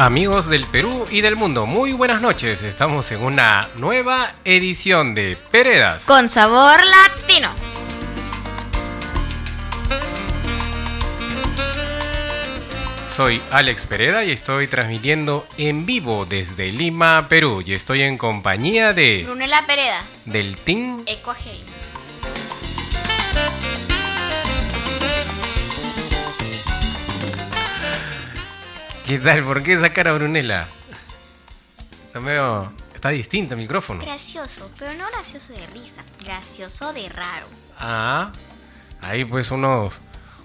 Amigos del Perú y del mundo, muy buenas noches. Estamos en una nueva edición de Peredas. Con sabor latino. Soy Alex Pereda y estoy transmitiendo en vivo desde Lima, Perú. Y estoy en compañía de Brunela Pereda. del Team Ecuajei. ¿Qué tal? ¿Por qué esa cara, Brunella? Está medio... Está distinto el micrófono. Gracioso, pero no gracioso de risa. Gracioso de raro. Ah, ahí pues unos,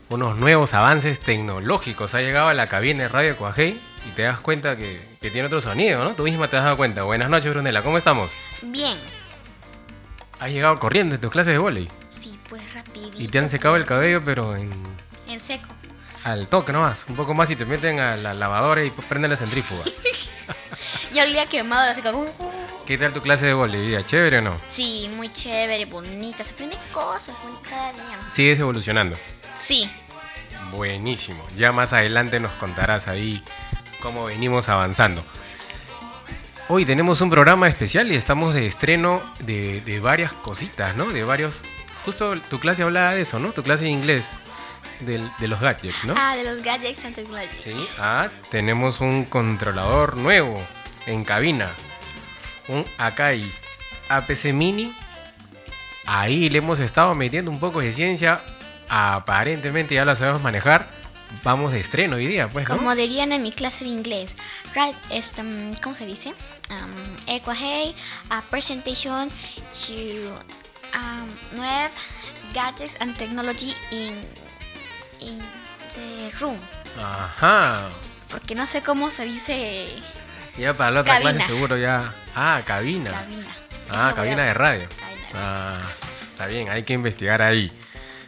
unos nuevos avances tecnológicos. Ha llegado a la cabina de Radio Cuajei y te das cuenta que, que tiene otro sonido, ¿no? Tú misma te has dado cuenta. Buenas noches, Brunella. ¿Cómo estamos? Bien. Has llegado corriendo en tus clases de volei Sí, pues rapidito. y te han secado el cabello, pero en, En seco. Al toque nomás. Un poco más y te meten a la lavadora y prenden la centrífuga. Ya olía quemado la seca. ¿Qué tal tu clase de volei? día? ¿Chévere o no? Sí, muy chévere, bonita. Se aprende cosas cada día. Sigues evolucionando. Sí. Buenísimo. Ya más adelante nos contarás ahí cómo venimos avanzando. Hoy tenemos un programa especial y estamos de estreno de, de varias cositas, ¿no? De varios... Justo tu clase hablaba de eso, ¿no? Tu clase de inglés, del- de los gadgets, ¿no? Ah, de los gadgets and technology. Sí. Ah, tenemos un controlador nuevo en cabina. Un Akai APC Mini. Ahí le hemos estado metiendo un poco de ciencia. Aparentemente ya lo sabemos manejar. Vamos de estreno hoy día, pues, ¿no? Como dirían en mi clase de inglés. Right, este, um, ¿cómo se dice? Um, Ecuajei, a presentation to um, nueve gadgets and technology in, in the room. Ajá. Porque no sé cómo se dice Ya para la otra Cabina. clase seguro ya. Ah, cabina. cabina. Ah, Eso cabina a- de radio. Cabina de radio. Ah, está bien, hay que investigar ahí.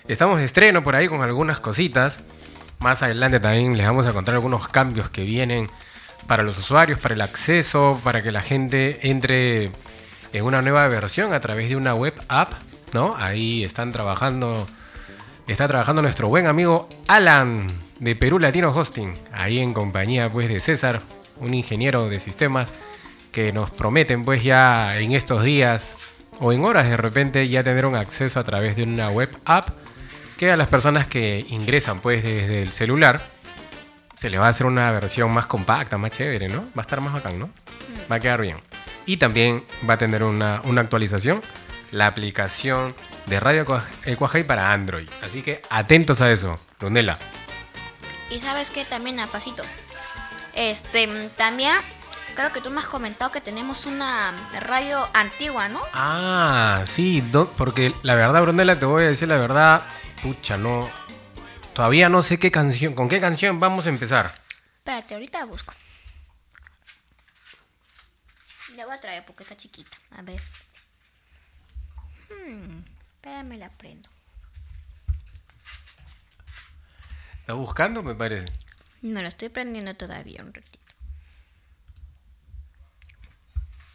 Estamos de estreno por ahí con algunas cositas. Más adelante también les vamos a contar algunos cambios que vienen para los usuarios, para el acceso, para que la gente entre en una nueva versión a través de una web app, ¿no? Ahí están trabajando, está trabajando nuestro buen amigo Alan de Perú Latino Hosting, ahí en compañía pues de César, un ingeniero de sistemas que nos prometen pues ya en estos días o en horas de repente ya tener un acceso a través de una web app que a las personas que ingresan pues desde el celular se les va a hacer una versión más compacta, más chévere, ¿no? Va a estar más bacán, ¿no? Va a quedar bien. Y también va a tener una, una actualización la aplicación de Radio Ecuajay para Android. Así que atentos a eso, Donela. Y sabes que también a pasito. Este, también creo que tú me has comentado que tenemos una radio antigua, ¿no? Ah, sí, porque la verdad, Brunella, te voy a decir la verdad, pucha, no. Todavía no sé qué canción, con qué canción vamos a empezar. Espérate, ahorita busco. Le voy a traer porque está chiquita. A ver. Hmm, espérame, la prendo. ¿Está buscando, me parece? No lo estoy prendiendo todavía un ratito.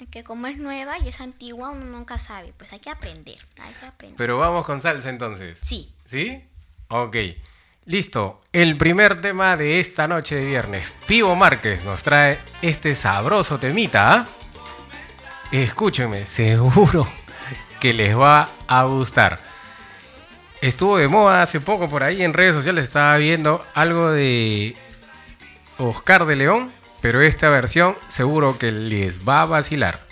Es que como es nueva y es antigua, uno nunca sabe. Pues hay que aprender, hay que aprender. Pero vamos con salsa entonces. Sí. ¿Sí? Ok. Listo. El primer tema de esta noche de viernes. Pivo Márquez nos trae este sabroso temita. ¿ah? Escúchenme, seguro que les va a gustar. Estuvo de moda hace poco por ahí en redes sociales, estaba viendo algo de Oscar de León, pero esta versión seguro que les va a vacilar.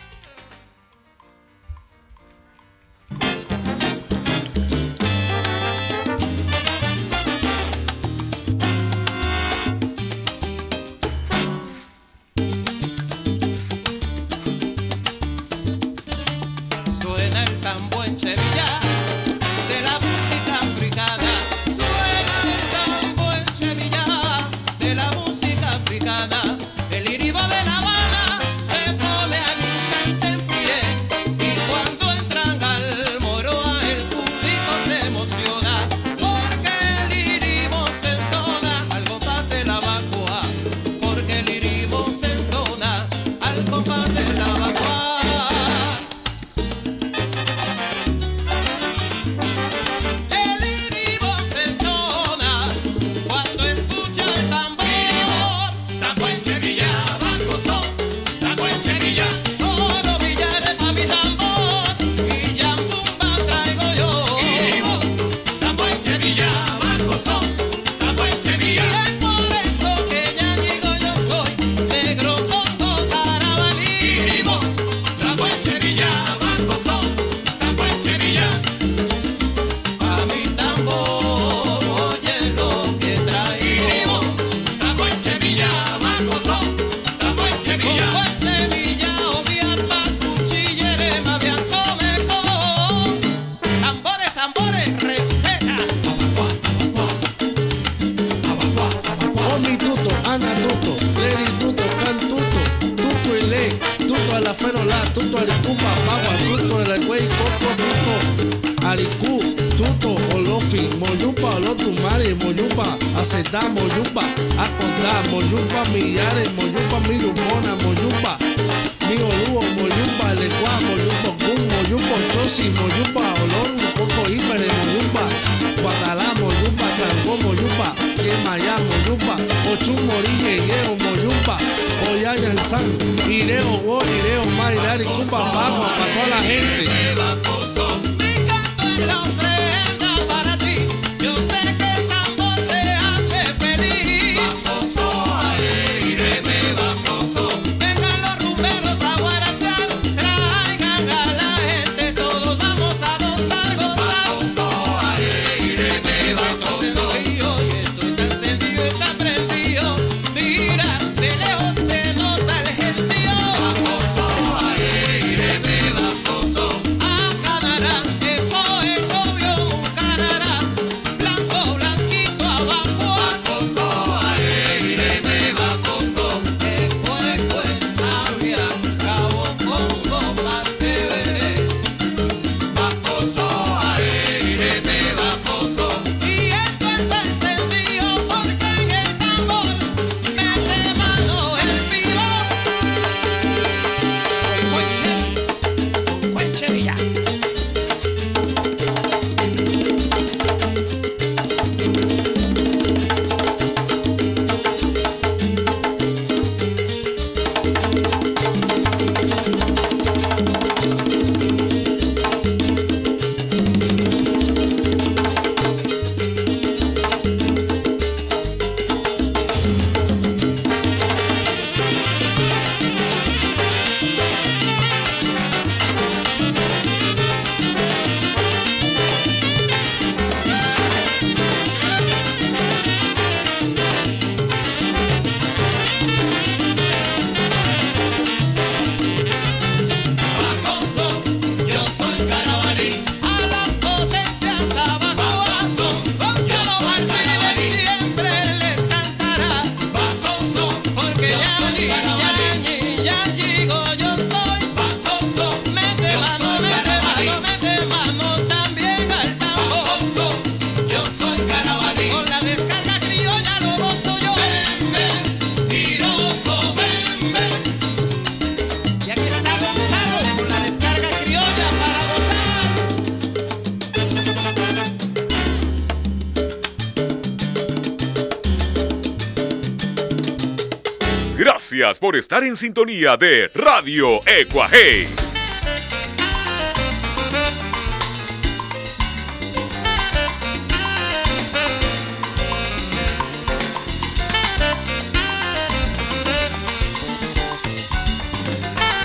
Por estar en sintonía de Radio Ecuaje.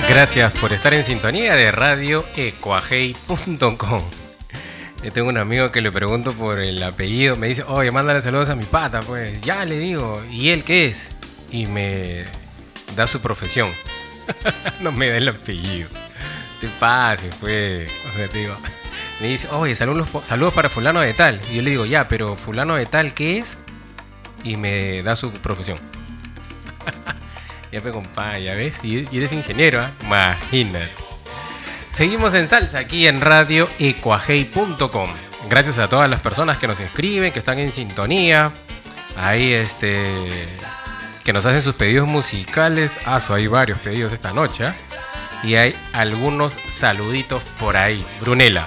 Gracias por estar en sintonía de radioecuajei.com. Yo tengo un amigo que le pregunto por el apellido, me dice, oye, mándale saludos a mi pata, pues ya le digo, ¿y él qué es? Y me da su profesión. no me da el apellido. Te pases, pues. O sea, te digo, me dice, oye, saludos, saludos para fulano de tal. Y yo le digo, ya, pero fulano de tal, ¿qué es? Y me da su profesión. ya me compa, ya ves, y eres ingeniero, ¿eh? imagínate. Seguimos en salsa aquí en radioecuajei.com. Gracias a todas las personas que nos inscriben, que están en sintonía. Ahí este que nos hacen sus pedidos musicales. Ah, hay varios pedidos esta noche. ¿eh? Y hay algunos saluditos por ahí. Brunela.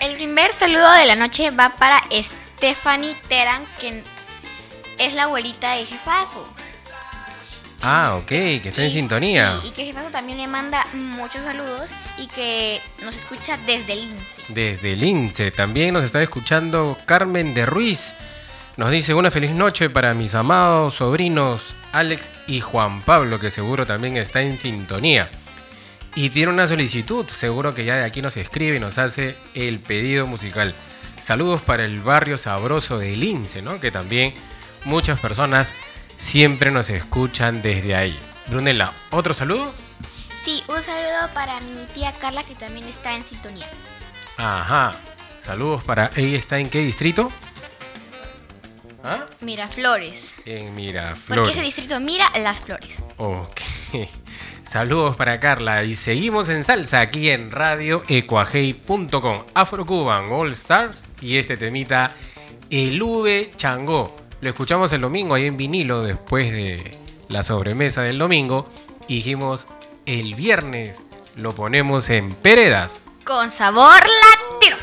El primer saludo de la noche va para Stephanie Teran, que es la abuelita de Jefazo. Ah, ok, que está en sintonía. Sí, y que Jefazo también le manda muchos saludos y que nos escucha desde Lince. Desde Lince. También nos está escuchando Carmen de Ruiz. Nos dice una feliz noche para mis amados sobrinos Alex y Juan Pablo, que seguro también está en sintonía. Y tiene una solicitud, seguro que ya de aquí nos escribe y nos hace el pedido musical. Saludos para el barrio sabroso de Lince, ¿no? Que también muchas personas siempre nos escuchan desde ahí. Brunella, ¿otro saludo? Sí, un saludo para mi tía Carla que también está en sintonía. Ajá. Saludos para ella está en qué distrito? ¿Ah? Miraflores. En Miraflores. Porque ese distrito mira las flores. Ok. Saludos para Carla y seguimos en salsa aquí en radioecuajei.com. Afro Cuban All Stars y este temita El V Changó. Lo escuchamos el domingo ahí en vinilo después de la sobremesa del domingo. Y dijimos, el viernes lo ponemos en Peredas. Con sabor latino.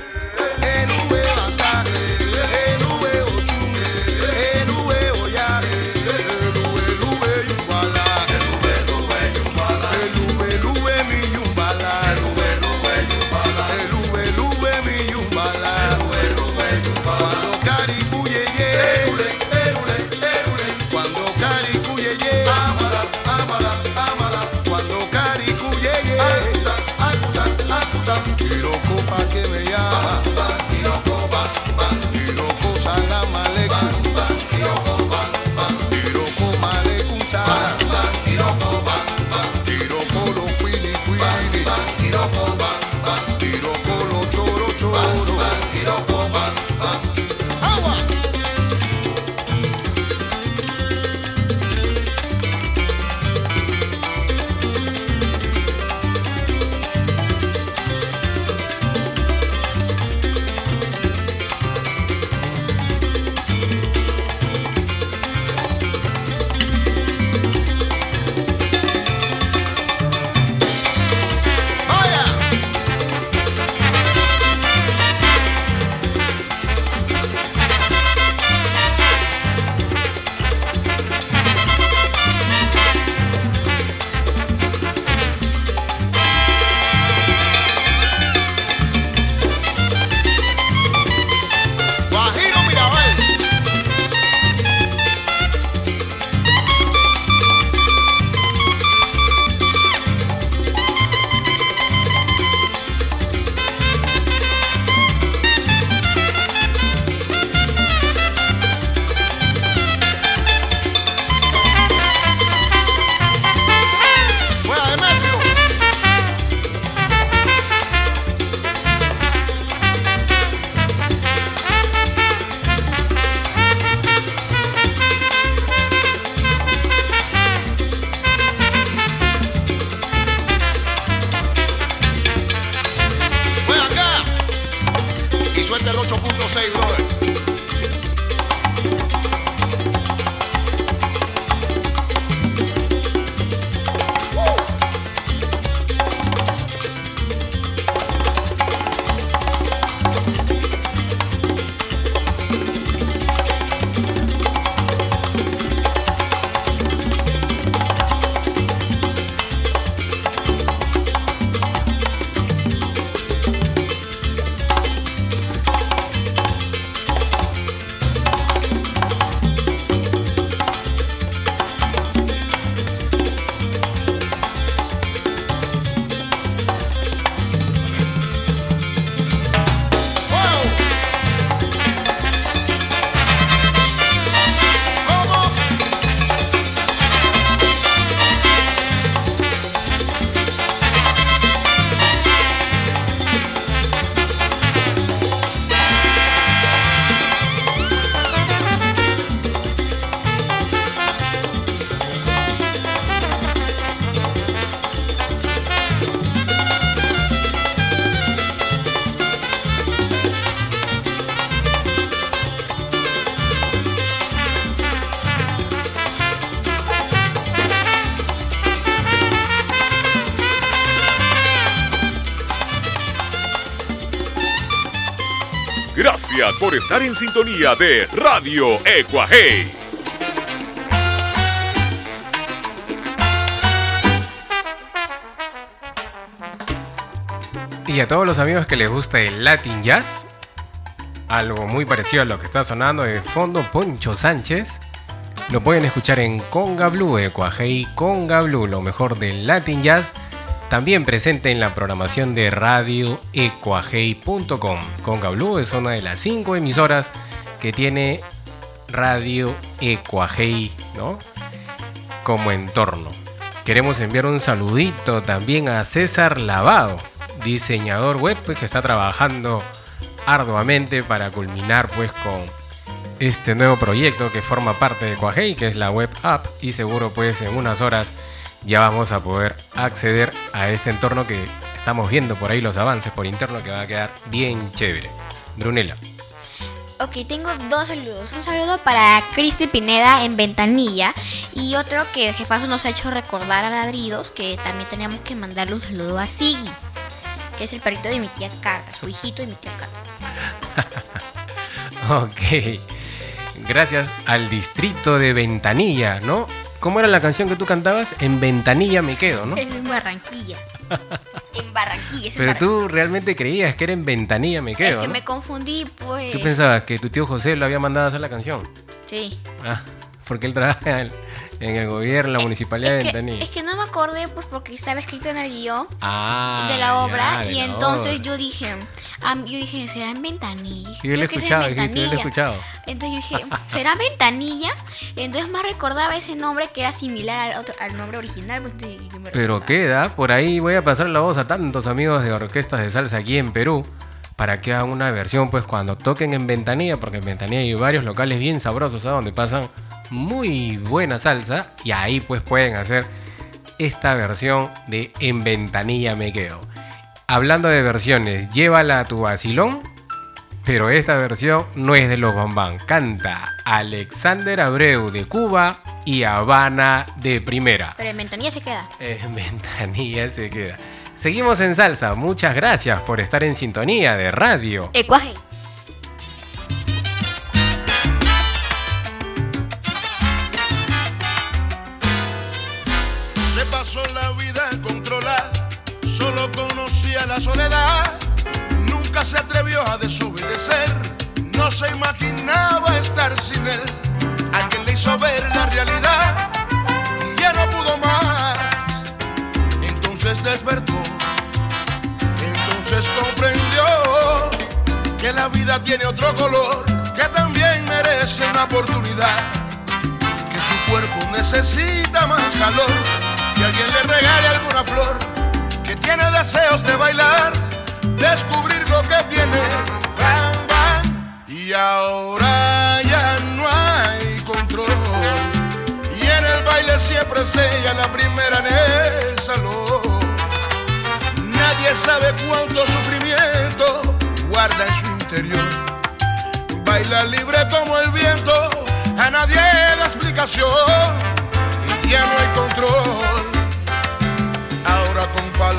Gracias por estar en sintonía de Radio Ecuaje. Y a todos los amigos que les gusta el Latin Jazz, algo muy parecido a lo que está sonando de fondo Poncho Sánchez, lo pueden escuchar en Conga Blue, Ecuajei Conga Blue, lo mejor del Latin Jazz, también presente en la programación de radio ecuajei.com. Conga Blue es una de las cinco emisoras que tiene Radio Ecuajei, ¿no? Como entorno. Queremos enviar un saludito también a César Lavado, diseñador web pues, que está trabajando arduamente para culminar pues con este nuevo proyecto que forma parte de Coajei, que es la web app y seguro pues en unas horas ya vamos a poder acceder a este entorno que estamos viendo por ahí los avances por interno que va a quedar bien chévere. Brunella. Ok, tengo dos saludos. Un saludo para Cristi Pineda en Ventanilla y otro que Jefazo nos ha hecho recordar a Ladridos que también teníamos que mandarle un saludo a Sigi que es el perrito de mi tía Carla, su hijito de mi tía Carla. ok. Gracias al distrito de Ventanilla, ¿no? ¿Cómo era la canción que tú cantabas? En Ventanilla me quedo, ¿no? En Barranquilla. en Barranquilla. Pero tú realmente creías que era en Ventanilla me quedo. Es que me confundí, pues. ¿Tú pensabas que tu tío José lo había mandado a hacer la canción? Sí. Ah, porque él trabaja en, el gobierno, la municipalidad de Ventanilla. Es que no me acordé, pues, porque estaba escrito en el guion ah, de la obra. y entonces yo dije, yo dije, ¿será en Ventanilla? Yo lo he escuchado, yo lo he escuchado. Entonces yo dije, ¿será Ventanilla? Entonces más recordaba ese nombre que era similar al, otro, al nombre original. Pues, Pero queda, por ahí voy a pasar la voz a tantos amigos de orquestas de salsa aquí en Perú para que hagan una versión, pues cuando toquen en Ventanilla, porque en Ventanilla hay varios locales bien sabrosos, ¿sabes? Donde pasan muy buena salsa y ahí pues pueden hacer esta versión de En Ventanilla me quedo. Hablando de versiones, llévala a tu vacilón, pero esta versión no es de los Bambán. Canta Alexander Abreu de Cuba y Habana de Primera. Pero en Ventanilla se queda. En Ventanilla se queda. Seguimos en salsa. Muchas gracias por estar en sintonía de radio. Ecuaje. Conocía la soledad, nunca se atrevió a desobedecer, no se imaginaba estar sin él. Alguien le hizo ver la realidad y ya no pudo más. Entonces despertó, entonces comprendió que la vida tiene otro color, que también merece una oportunidad, que su cuerpo necesita más calor, que alguien le regale alguna flor tiene deseos de bailar, descubrir lo que tiene, bang, bang. Y ahora ya no hay control. Y en el baile siempre sella la primera en el salón. Nadie sabe cuánto sufrimiento guarda en su interior. Baila libre como el viento, a nadie da explicación. Y ya no hay control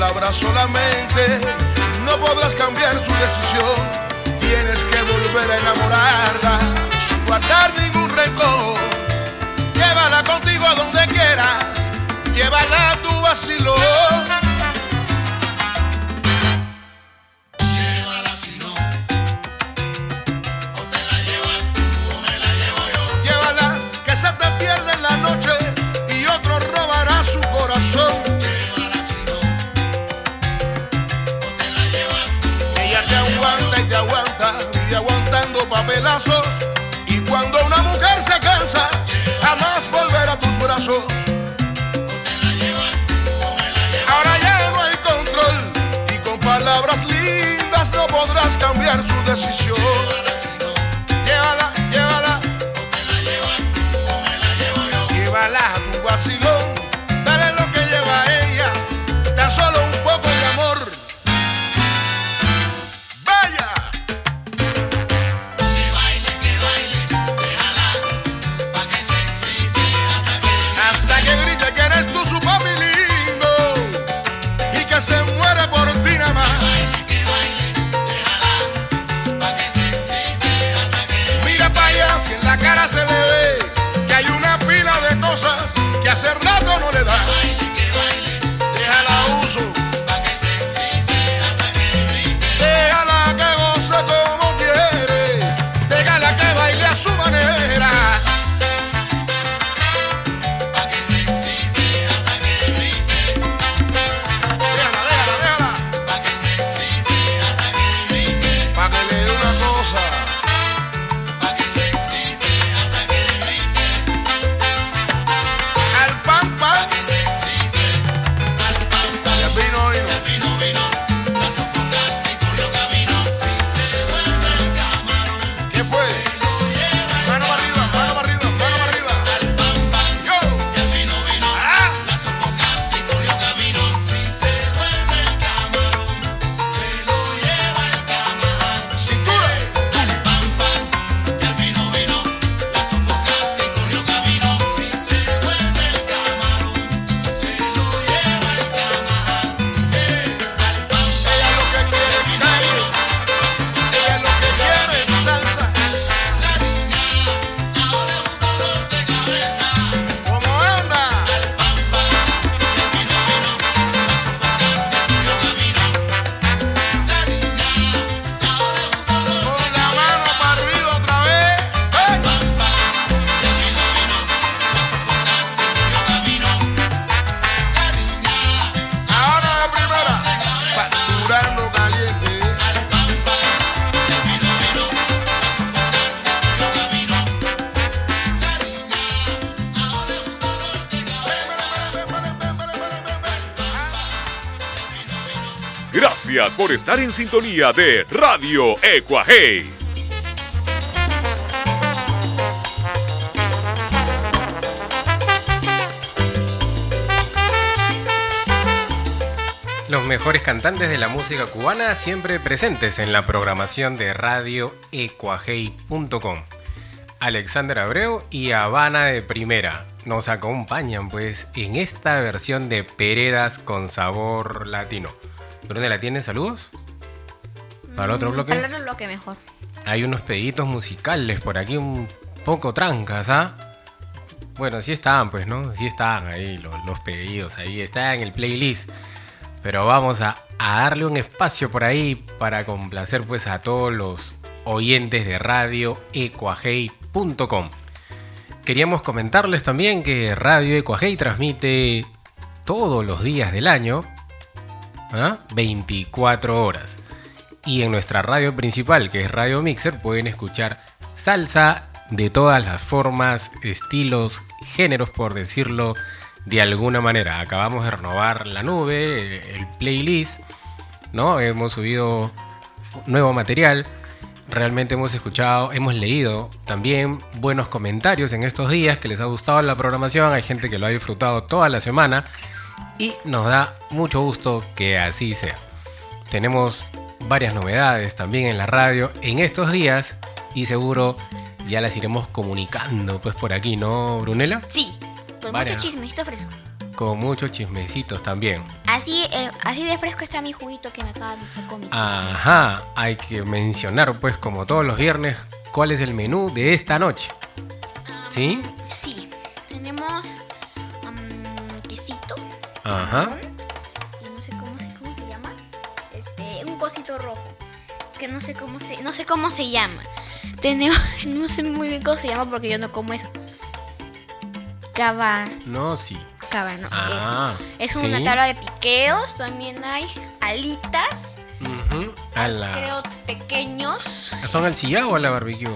palabras solamente no podrás cambiar su decisión. Tienes que volver a enamorarla sin guardar ningún rencor. Llévala contigo a donde quieras, llévala a tu vacilón. Y cuando una mujer se cansa, jamás volverá a tus brazos. Ahora ya no hay control y con palabras lindas no podrás cambiar su decisión. Llévala. Cosas que estar en sintonía de Radio Ecuaje. Los mejores cantantes de la música cubana siempre presentes en la programación de radioecuajei.com. Alexander Abreu y Habana de Primera nos acompañan pues en esta versión de Peredas con sabor latino. ¿Dónde la tienen? ¿Saludos? ¿Para el otro Mm, bloque? Para el otro bloque mejor. Hay unos peditos musicales por aquí un poco trancas, ¿ah? Bueno, sí estaban, pues, ¿no? Sí estaban ahí los, los pedidos, ahí está en el playlist. Pero vamos a, a darle un espacio por ahí para complacer pues a todos los oyentes de radio ecuajei.com. Queríamos comentarles también que Radio Ecuajei transmite todos los días del año, ¿ah? 24 horas. Y en nuestra radio principal, que es Radio Mixer, pueden escuchar salsa de todas las formas, estilos, géneros, por decirlo de alguna manera. Acabamos de renovar la nube, el playlist, ¿no? Hemos subido nuevo material. Realmente hemos escuchado, hemos leído también buenos comentarios en estos días que les ha gustado la programación. Hay gente que lo ha disfrutado toda la semana y nos da mucho gusto que así sea. Tenemos varias novedades también en la radio en estos días y seguro ya las iremos comunicando pues por aquí, ¿no, Brunela? Sí, con Varias. mucho chismecito fresco. Con muchos chismecitos también. Así, eh, así de fresco está mi juguito que me acaba de con mis Ajá, hay que mencionar pues como todos los viernes cuál es el menú de esta noche. ¿Sí? Sí, tenemos. Ajá. Y no sé cómo se, cómo se llama. Este, un cosito rojo. Que no sé cómo se, no sé cómo se llama. Tenemos, no sé muy bien cómo se llama porque yo no como eso. Cava, No, sí. cava, no sé. Ah, Es, es una sí. tabla de piqueos. También hay alitas. A la- Creo pequeños. ¿Son al sillao o a la barbecue?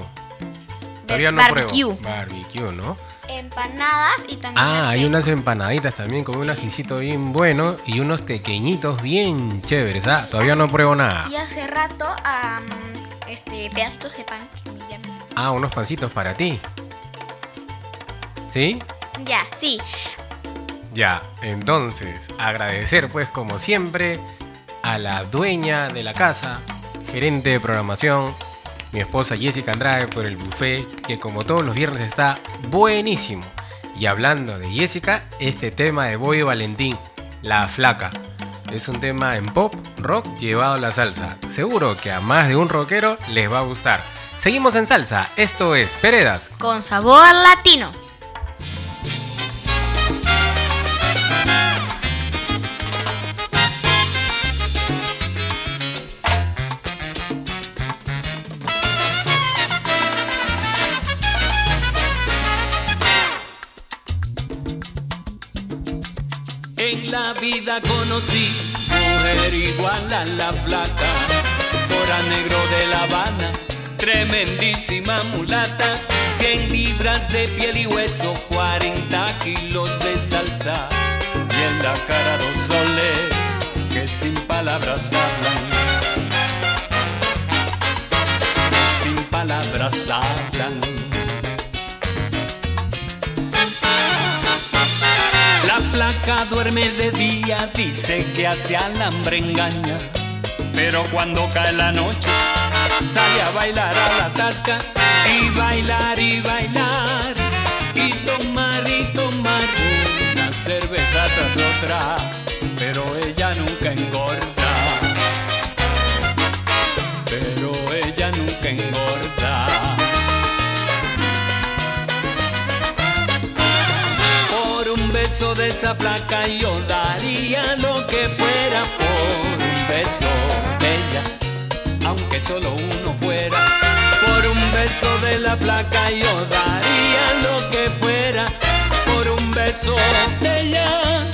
Todavía no barbecue. pruebo. Barbecue, ¿no? Empanadas y también. Ah, hay unas empanaditas también con un ajicito bien bueno y unos pequeñitos bien chéveres. Ah, todavía no pruebo nada. Y hace rato, am, este, pedacitos de pan que me llaman. Ah, unos pancitos para ti. ¿Sí? Ya, sí. Ya, entonces, agradecer pues como siempre a la dueña de la casa, gerente de programación, mi esposa Jessica Andrade por el buffet, que como todos los viernes está buenísimo. Y hablando de Jessica, este tema de Boy Valentín, La Flaca. Es un tema en pop, rock llevado a la salsa. Seguro que a más de un rockero les va a gustar. Seguimos en salsa, esto es Peredas. Con sabor latino. La vida conocí mujer igual a la flaca, cora negro de La Habana, tremendísima mulata, 100 libras de piel y hueso, 40 kilos de salsa, y en la cara dos soles que sin palabras hablan, sin palabras hablan. Duerme de día, dice que hace alambre engaña. Pero cuando cae la noche, sale a bailar a la tasca. Y bailar y bailar. Y tomar y tomar. Una cerveza tras otra. Esa flaca yo daría lo que fuera por un beso de ella, aunque solo uno fuera. Por un beso de la flaca yo daría lo que fuera por un beso de ella,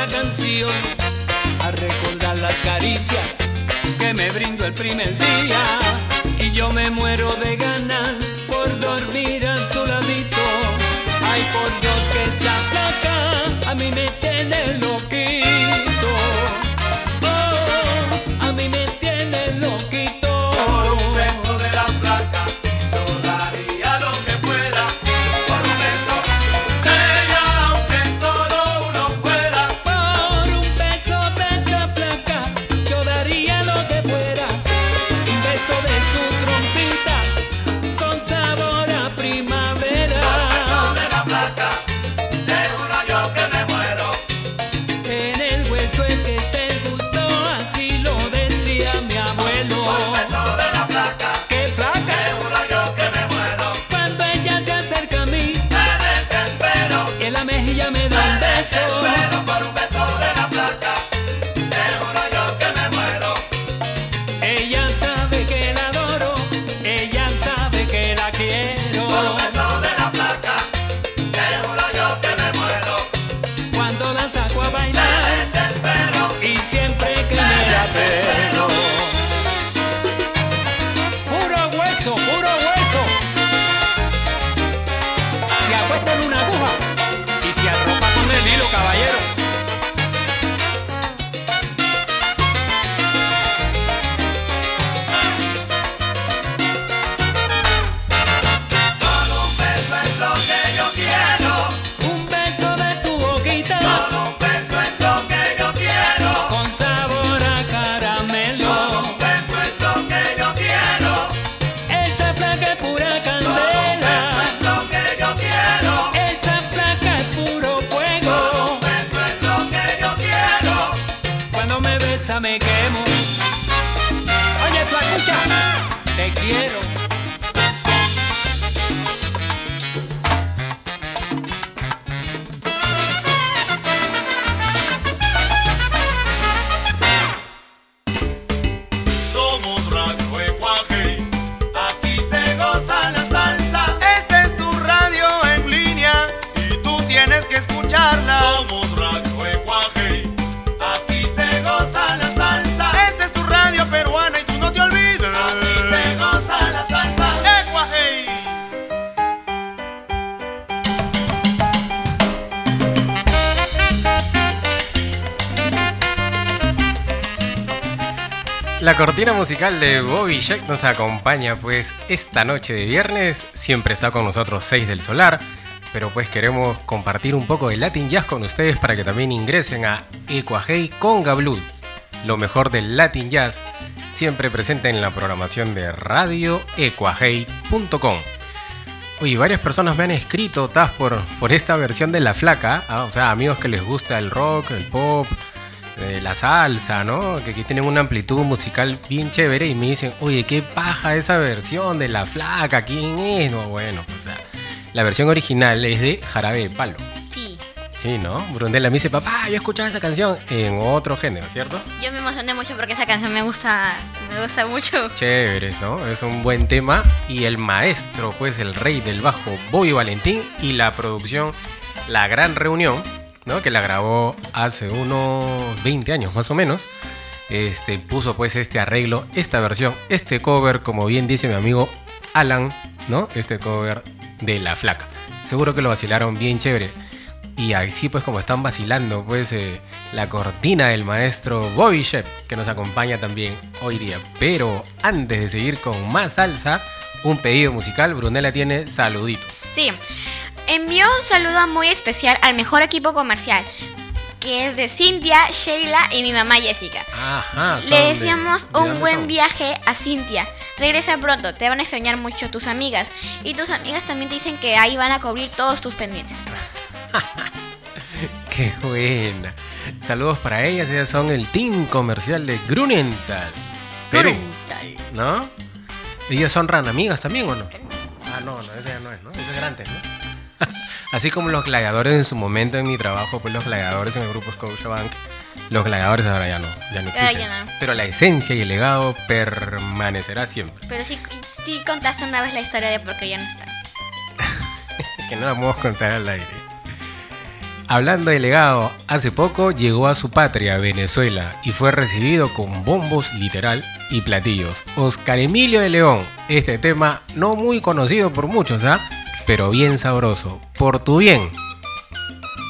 la canción A recordar las caricias que me brindó el primer día. Y yo me muero de ganas La cortina musical de Bobby Jack nos acompaña pues esta noche de viernes. Siempre está con nosotros 6 del Solar. Pero pues queremos compartir un poco de Latin Jazz con ustedes para que también ingresen a Ecuajei Conga Blues. Lo mejor del Latin Jazz siempre presente en la programación de radioecuajei.com. Oye, varias personas me han escrito, Taz, por, por esta versión de La Flaca. ah, O sea, amigos que les gusta el rock, el pop, eh, la salsa, ¿no? Que, que tienen una amplitud musical bien chévere y me dicen, oye, qué paja esa versión de La Flaca, ¿quién es? No, bueno, o sea, la versión original es de Jarabe de Palo. Sí. Sí, ¿no? Brundela me dice, papá, yo escuchaba esa canción en otro género, ¿cierto? Yo me emocioné mucho porque esa canción me gusta, me gusta mucho. Chévere, ¿no? Es un buen tema. Y el maestro, pues el rey del bajo, Bobby Valentín, y la producción La Gran Reunión, ¿no? Que la grabó hace unos 20 años más o menos. Este, puso pues este arreglo, esta versión, este cover, como bien dice mi amigo Alan, ¿no? Este cover de La Flaca. Seguro que lo vacilaron bien chévere. Y así pues como están vacilando pues eh, la cortina del maestro Bobby Shep que nos acompaña también hoy día. Pero antes de seguir con más salsa, un pedido musical, Brunella tiene saluditos. Sí. Envío un saludo muy especial al mejor equipo comercial, que es de Cintia, Sheila y mi mamá Jessica. Ajá. Le de- deseamos ¿de un buen viaje a Cintia. Regresa pronto, te van a extrañar mucho tus amigas. Y tus amigas también te dicen que ahí van a cubrir todos tus pendientes. Qué buena. Saludos para ellas, ellas son el team comercial de Grunenthal. Perú, Brutal. ¿no? Ellas son ranamigas también o no? Ah, no, no, esa ya no es, ¿no? Esa es grande, ¿no? Así como los gladiadores en su momento en mi trabajo, pues los gladiadores en el grupo Scotiabank, los gladiadores ahora ya no, ya no existen. ya no. Pero la esencia y el legado permanecerá siempre. Pero sí, sí contaste una vez la historia de por qué ya no está. que no la podemos contar al aire. Hablando de legado, hace poco llegó a su patria, Venezuela, y fue recibido con bombos literal y platillos. Oscar Emilio de León, este tema no muy conocido por muchos, ¿ah? Pero bien sabroso. Por tu bien.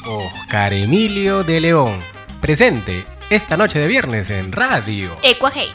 Oscar Emilio de León, presente esta noche de viernes en radio. Ecuajei.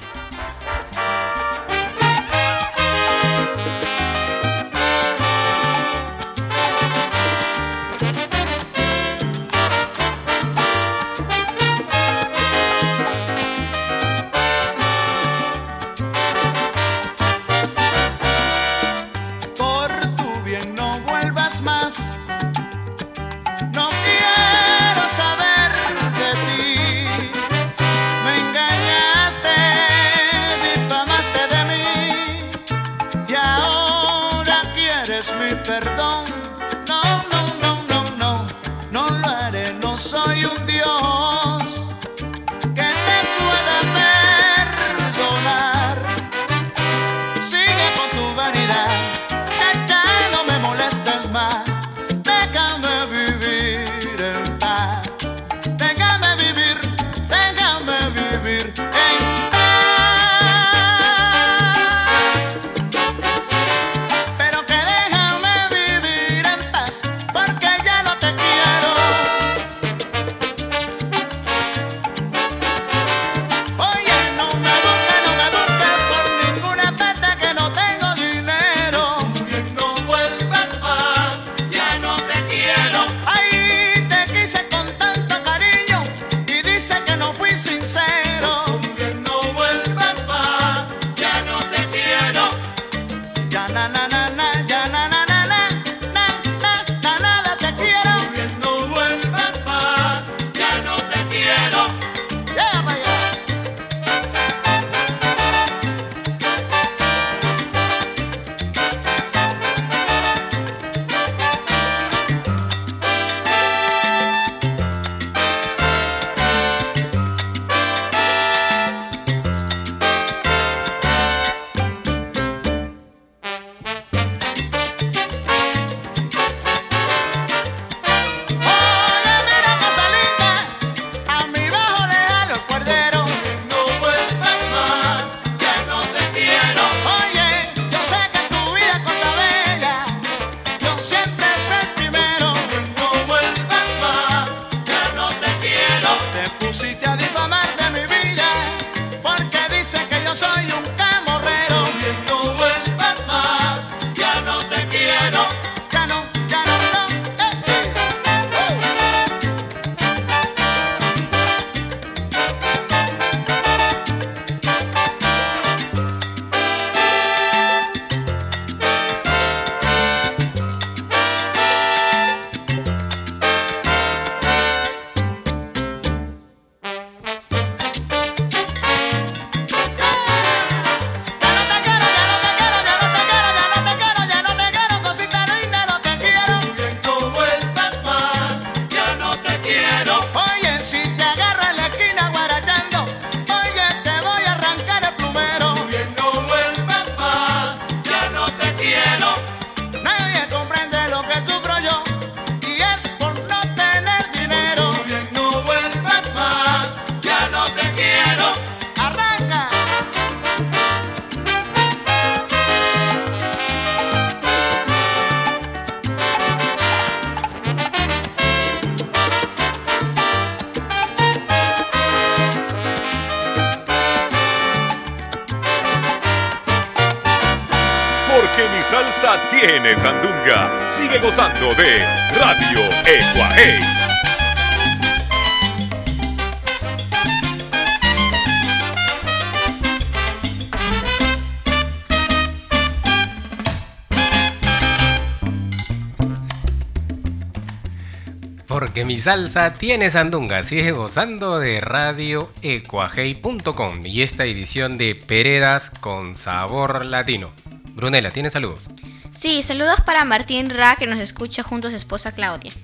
Mi salsa tiene sandunga. Sigue gozando de radioecuajei.com y esta edición de Peredas con sabor latino. Brunela, ¿tienes saludos? Sí, saludos para Martín Ra que nos escucha junto a su esposa Claudia.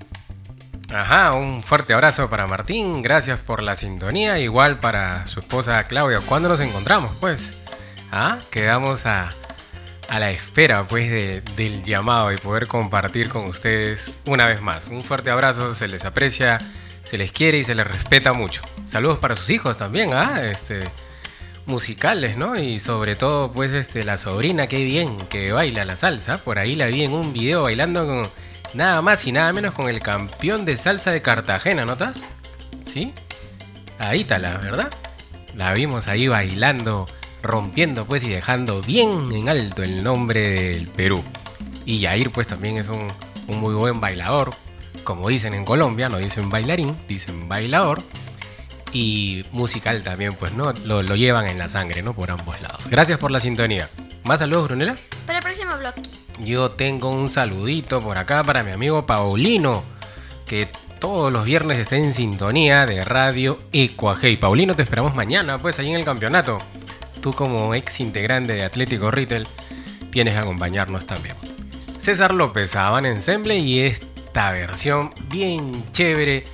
Ajá, un fuerte abrazo para Martín, gracias por la sintonía, igual para su esposa Claudia. ¿Cuándo nos encontramos? Pues, ah, quedamos a, a la espera pues de- del llamado y poder compartir con ustedes una vez más. Un fuerte abrazo, se les aprecia, se les quiere y se les respeta mucho. Saludos para sus hijos también, ah, este musicales, ¿no? Y sobre todo pues este la sobrina, qué bien que baila la salsa. Por ahí la vi en un video bailando con nada más y nada menos con el campeón de salsa de Cartagena, ¿notas? ¿Sí? Ahí está la verdad. La vimos ahí bailando, rompiendo pues y dejando bien en alto el nombre del Perú. Y Yair pues también es un, un muy buen bailador. Como dicen en Colombia, no dicen bailarín, dicen bailador. Y musical también, pues, ¿no? Lo, lo llevan en la sangre, ¿no? Por ambos lados. Gracias por la sintonía. ¿Más saludos, Brunela? Para el próximo bloque. Yo tengo un saludito por acá para mi amigo Paulino, que todos los viernes está en sintonía de Radio Ecuaje. Paulino, te esperamos mañana, pues, ahí en el campeonato. Tú como ex integrante de Atlético Retail, tienes que acompañarnos también. César López, Habana Ensemble y esta versión bien chévere,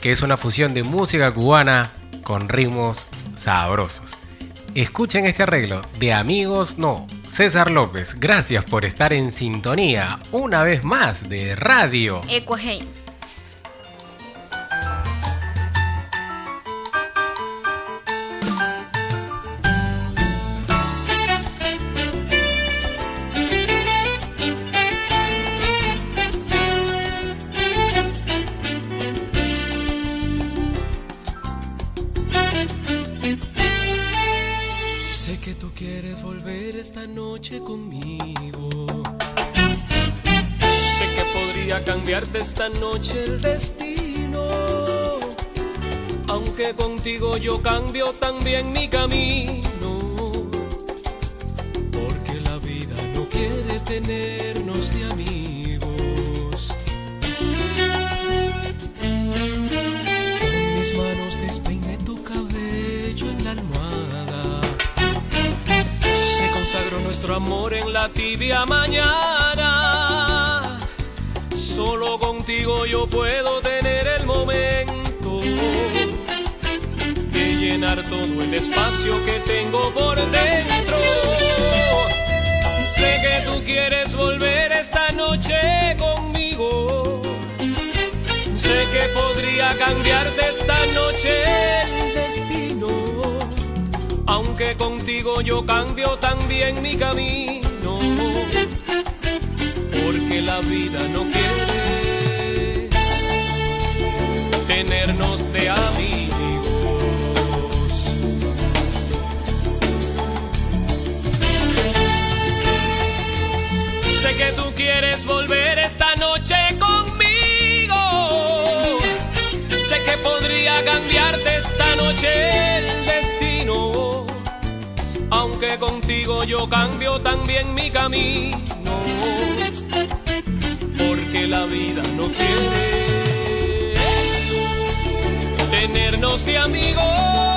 que es una fusión de música cubana con ritmos sabrosos. Escuchen este arreglo de Amigos No. César López, gracias por estar en sintonía una vez más de radio. Ecuajei. Esta noche el destino. Aunque contigo yo cambio también mi camino. Porque la vida no quiere tenernos de amigos. Con mis manos despeiné tu cabello en la almohada. Se consagró nuestro amor en la tibia mañana. Solo contigo yo puedo tener el momento de llenar todo el espacio que tengo por dentro. Sé que tú quieres volver esta noche conmigo. Sé que podría cambiarte esta noche el destino. Aunque contigo yo cambio también mi camino. Porque la vida no quiere tenernos de amigos. Sé que tú quieres volver esta noche conmigo. Sé que podría cambiarte esta noche el destino. Aunque contigo yo cambio también mi camino. Porque la vida no quiere tenernos de amigos.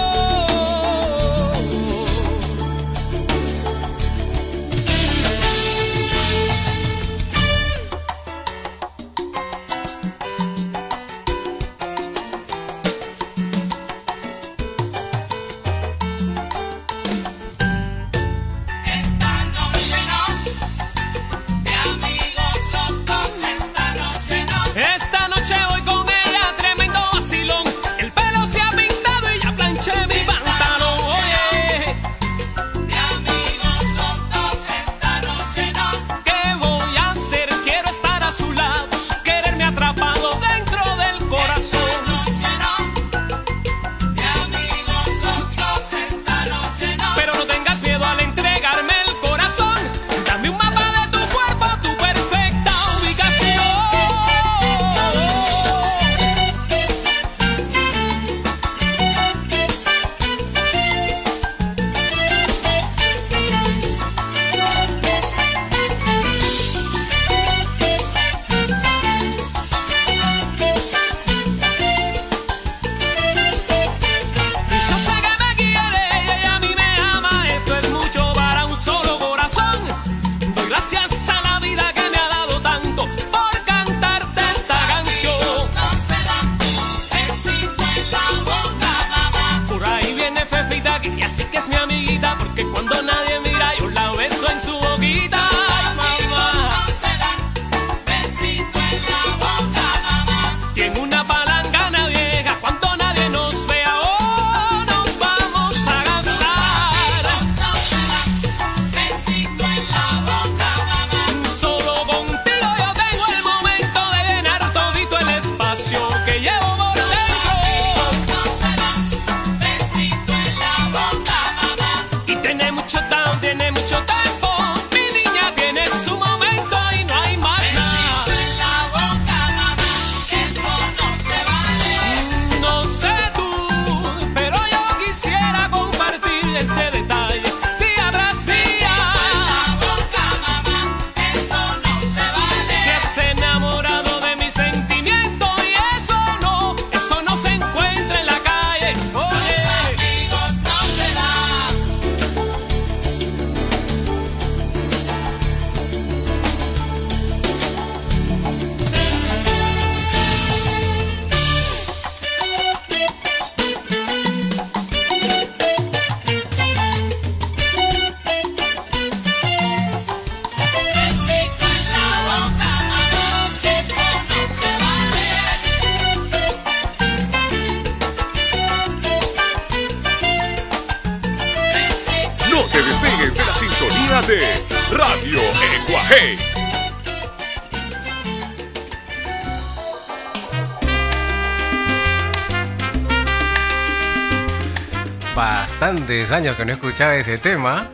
Años que no escuchaba ese tema.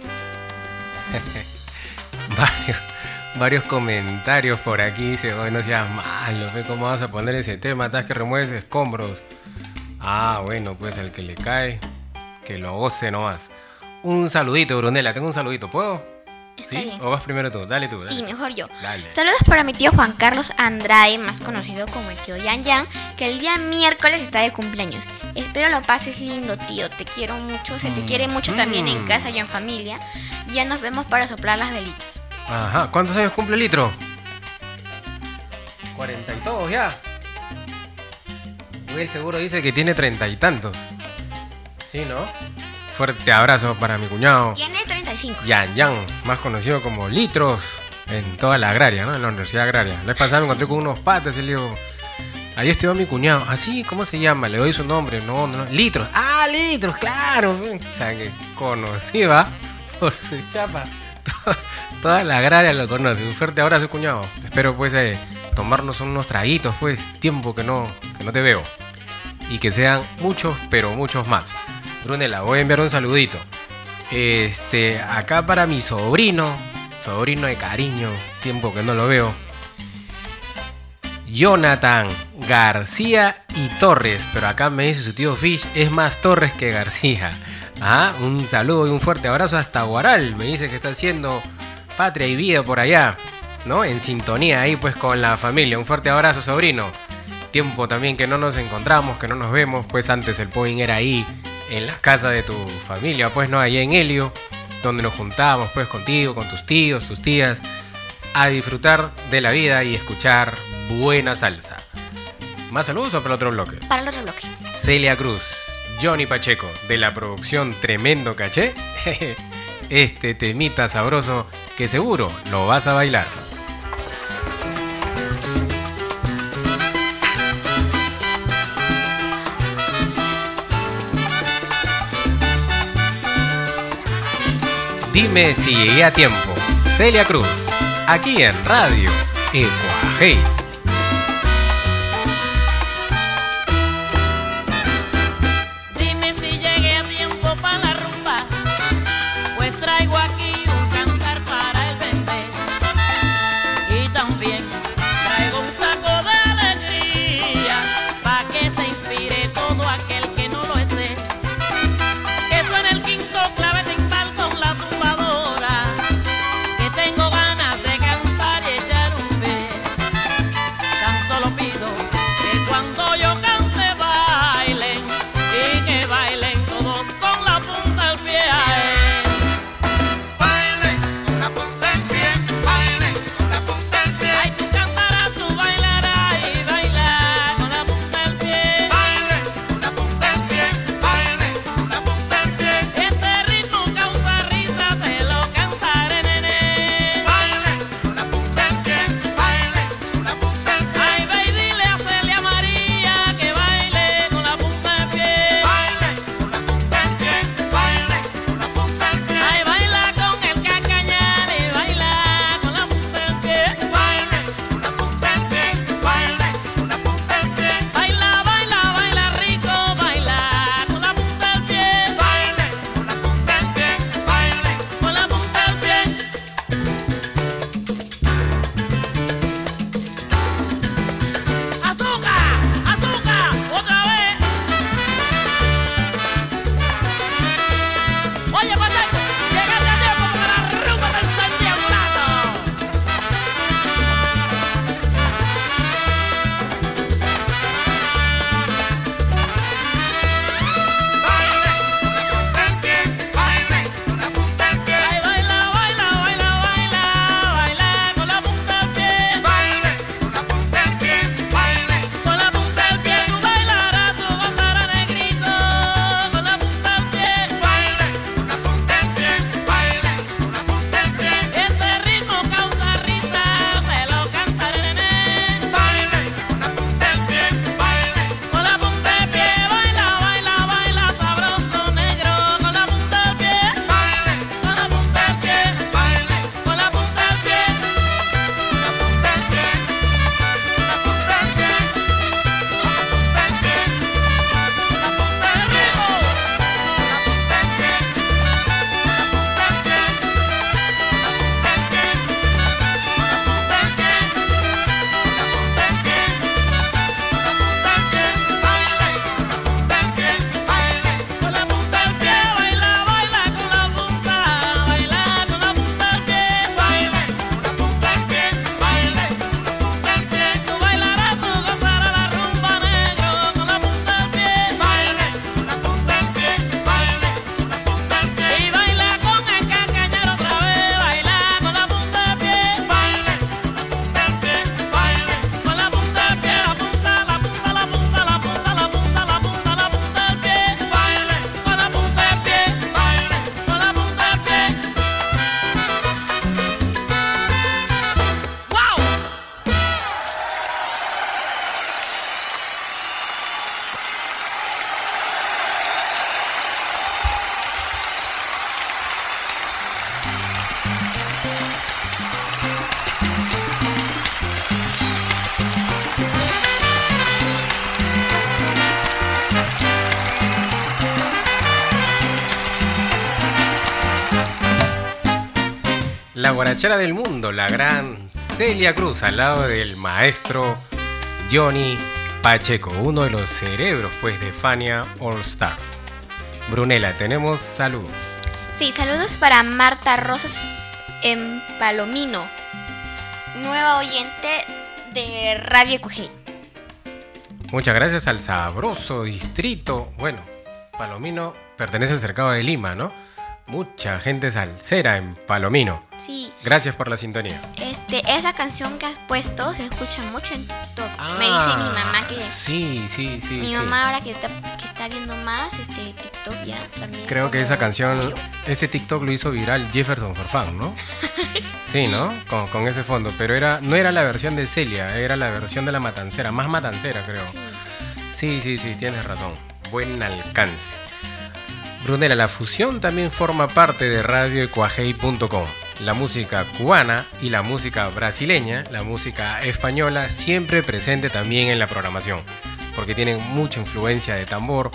varios, varios comentarios por aquí. Dice, "Oye, no seas malo, ve cómo vas a poner ese tema. Estás que remueves escombros. Ah, bueno, pues el que le cae, que lo goce nomás. Un saludito, Brunella. Tengo un saludito. ¿Puedo? Está ¿Sí? bien. ¿O vas primero tú? Dale tú. Sí, dale. mejor yo. Dale. Saludos para mi tío Juan Carlos Andrade, más conocido como el tío Yan Yan, que el día miércoles está de cumpleaños. Espero lo pases lindo, tío. Te quiero mucho. Se te quiere mucho también en Mm. casa y en familia. Y ya nos vemos para soplar las velitas. Ajá. ¿Cuántos años cumple Litro? 40 y todos ya. Will seguro dice que tiene treinta y tantos. Sí, ¿no? Fuerte abrazo para mi cuñado. Tiene 35. Yan Yan, más conocido como Litros en toda la agraria, ¿no? En la Universidad Agraria. La vez pasada me encontré con unos patas y le digo, ahí estudió mi cuñado. Así, ¿cómo se llama? Le doy su nombre. No, no, no. Litros. Ah, Litros, claro. O sea, que conocida por su chapa. Toda- Toda la agraria lo conoce. Un fuerte abrazo, cuñado. Espero, pues, eh, tomarnos unos traguitos, pues. Tiempo que no, que no te veo. Y que sean muchos, pero muchos más. Brunella, voy a enviar un saludito. Este, acá para mi sobrino, sobrino de cariño, tiempo que no lo veo. Jonathan García y Torres, pero acá me dice su tío Fish, es más Torres que García. Ah, un saludo y un fuerte abrazo hasta Guaral, me dice que está haciendo patria y vida por allá, ¿no? En sintonía ahí pues con la familia. Un fuerte abrazo, sobrino. Tiempo también que no nos encontramos, que no nos vemos, pues antes el point era ahí en la casa de tu familia, pues no, allá en Helio, donde nos juntábamos pues contigo, con tus tíos, tus tías, a disfrutar de la vida y escuchar buena salsa. ¿Más saludos o para el otro bloque? Para el otro bloque. Celia Cruz, Johnny Pacheco, de la producción Tremendo Caché. Este temita sabroso que seguro lo vas a bailar. Dime si llegué a tiempo. Celia Cruz, aquí en Radio Ecuajei. Guarachera del mundo, la gran Celia Cruz, al lado del maestro Johnny Pacheco, uno de los cerebros pues de Fania All Stars. Brunela, tenemos saludos. Sí, saludos para Marta Rosas en Palomino, nueva oyente de Radio Cujey. Muchas gracias al sabroso distrito. Bueno, Palomino pertenece al cercado de Lima, ¿no? Mucha gente salsera en Palomino. Gracias por la sintonía. este, esa canción que has puesto se escucha mucho en TikTok. Me dice mi mamá que Ah, Sí, sí, sí. mi sí. mamá ahora que está, que está viendo más este TikTok ya también. Creo que esa canción, yo. ese TikTok lo hizo viral Jefferson Farfán, ¿no? Sí, ¿no? Con, con ese fondo. Pero era, no era la versión de Celia, era la versión de la matancera, más matancera, creo. Sí. Sí, sí, sí, tienes razón. Buen alcance. Brunella, la fusión también forma parte de radioecuajei.com. La música cubana y la música brasileña, la música española, siempre presente también en la programación, porque tienen mucha influencia de tambor,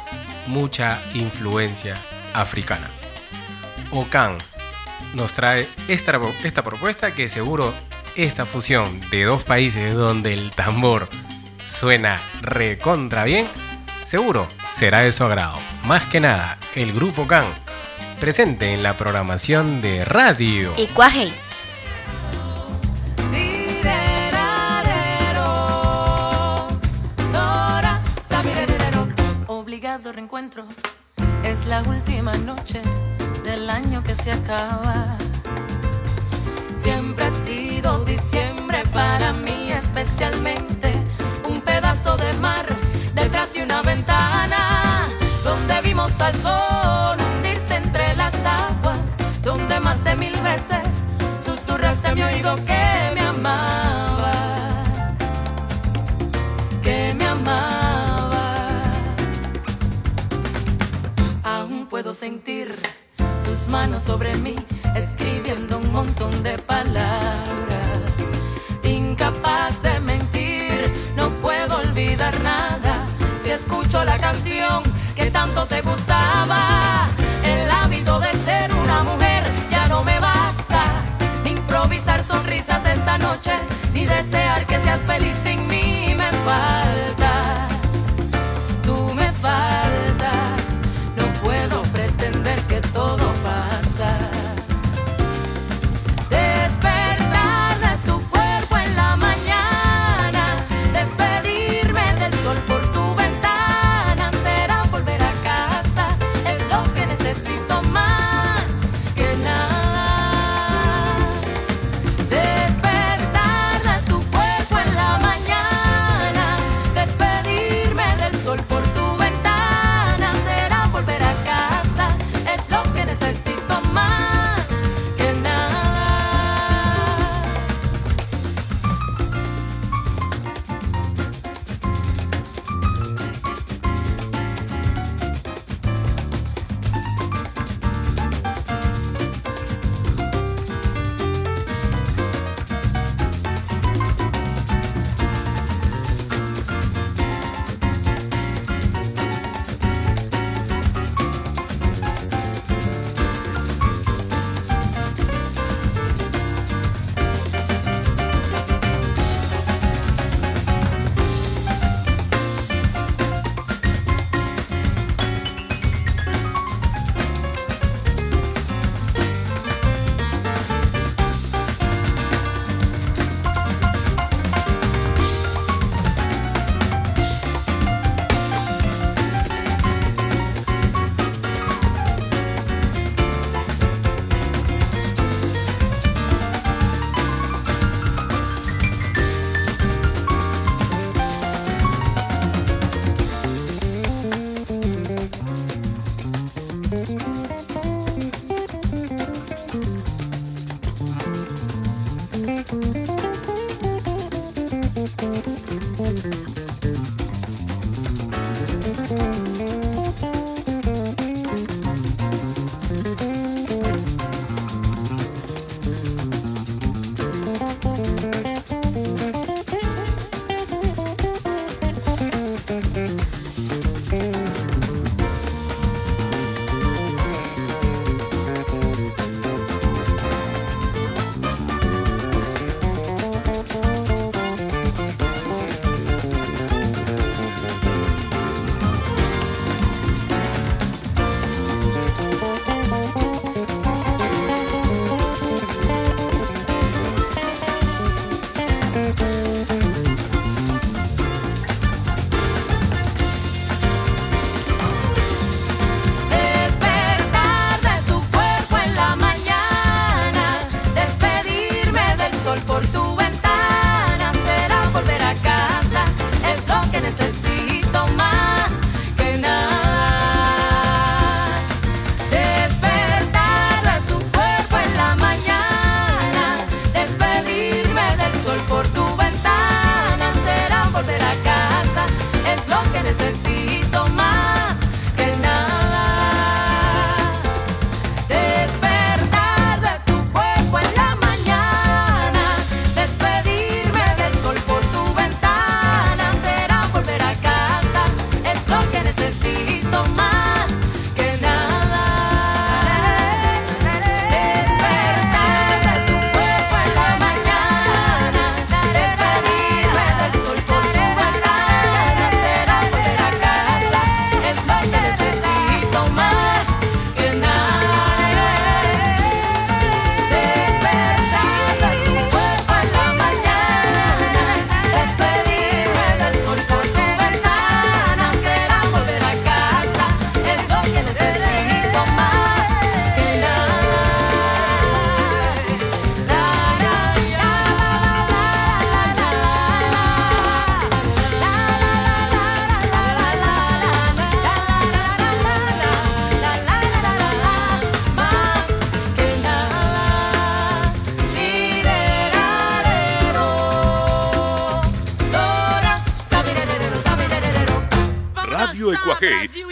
mucha influencia africana. Ocan nos trae esta, esta propuesta que seguro esta fusión de dos países donde el tambor suena recontra bien, seguro será de su agrado. Más que nada, el grupo Can, presente en la programación de radio. Y sabirerero, Obligado reencuentro es la última noche del año que se acaba. Sentir tus manos sobre mí, escribiendo un montón de palabras. Incapaz de mentir, no puedo olvidar nada. Si escucho la canción que tanto te gustaba,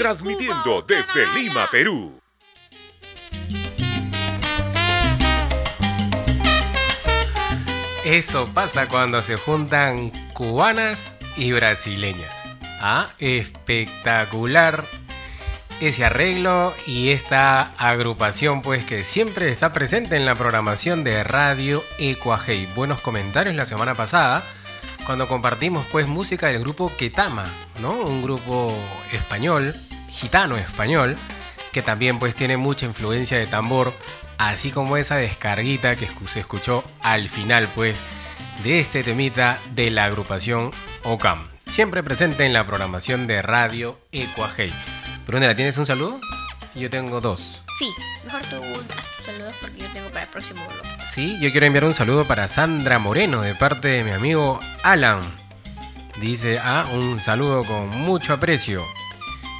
transmitiendo desde Lima, Perú. Eso pasa cuando se juntan cubanas y brasileñas. Ah, espectacular ese arreglo y esta agrupación pues que siempre está presente en la programación de Radio Ecuajei. Buenos comentarios la semana pasada cuando compartimos pues música del grupo Ketama, ¿no? Un grupo español, gitano español, que también pues tiene mucha influencia de tambor, así como esa descarguita que se escuchó al final pues de este temita de la agrupación OCAM. Siempre presente en la programación de Radio Ecuajei. Brunella, ¿tienes un saludo? Yo tengo dos. Sí, mejor tú haz tus saludos porque yo tengo para el próximo bloque. Sí, yo quiero enviar un saludo para Sandra Moreno de parte de mi amigo Alan. Dice, ah, un saludo con mucho aprecio.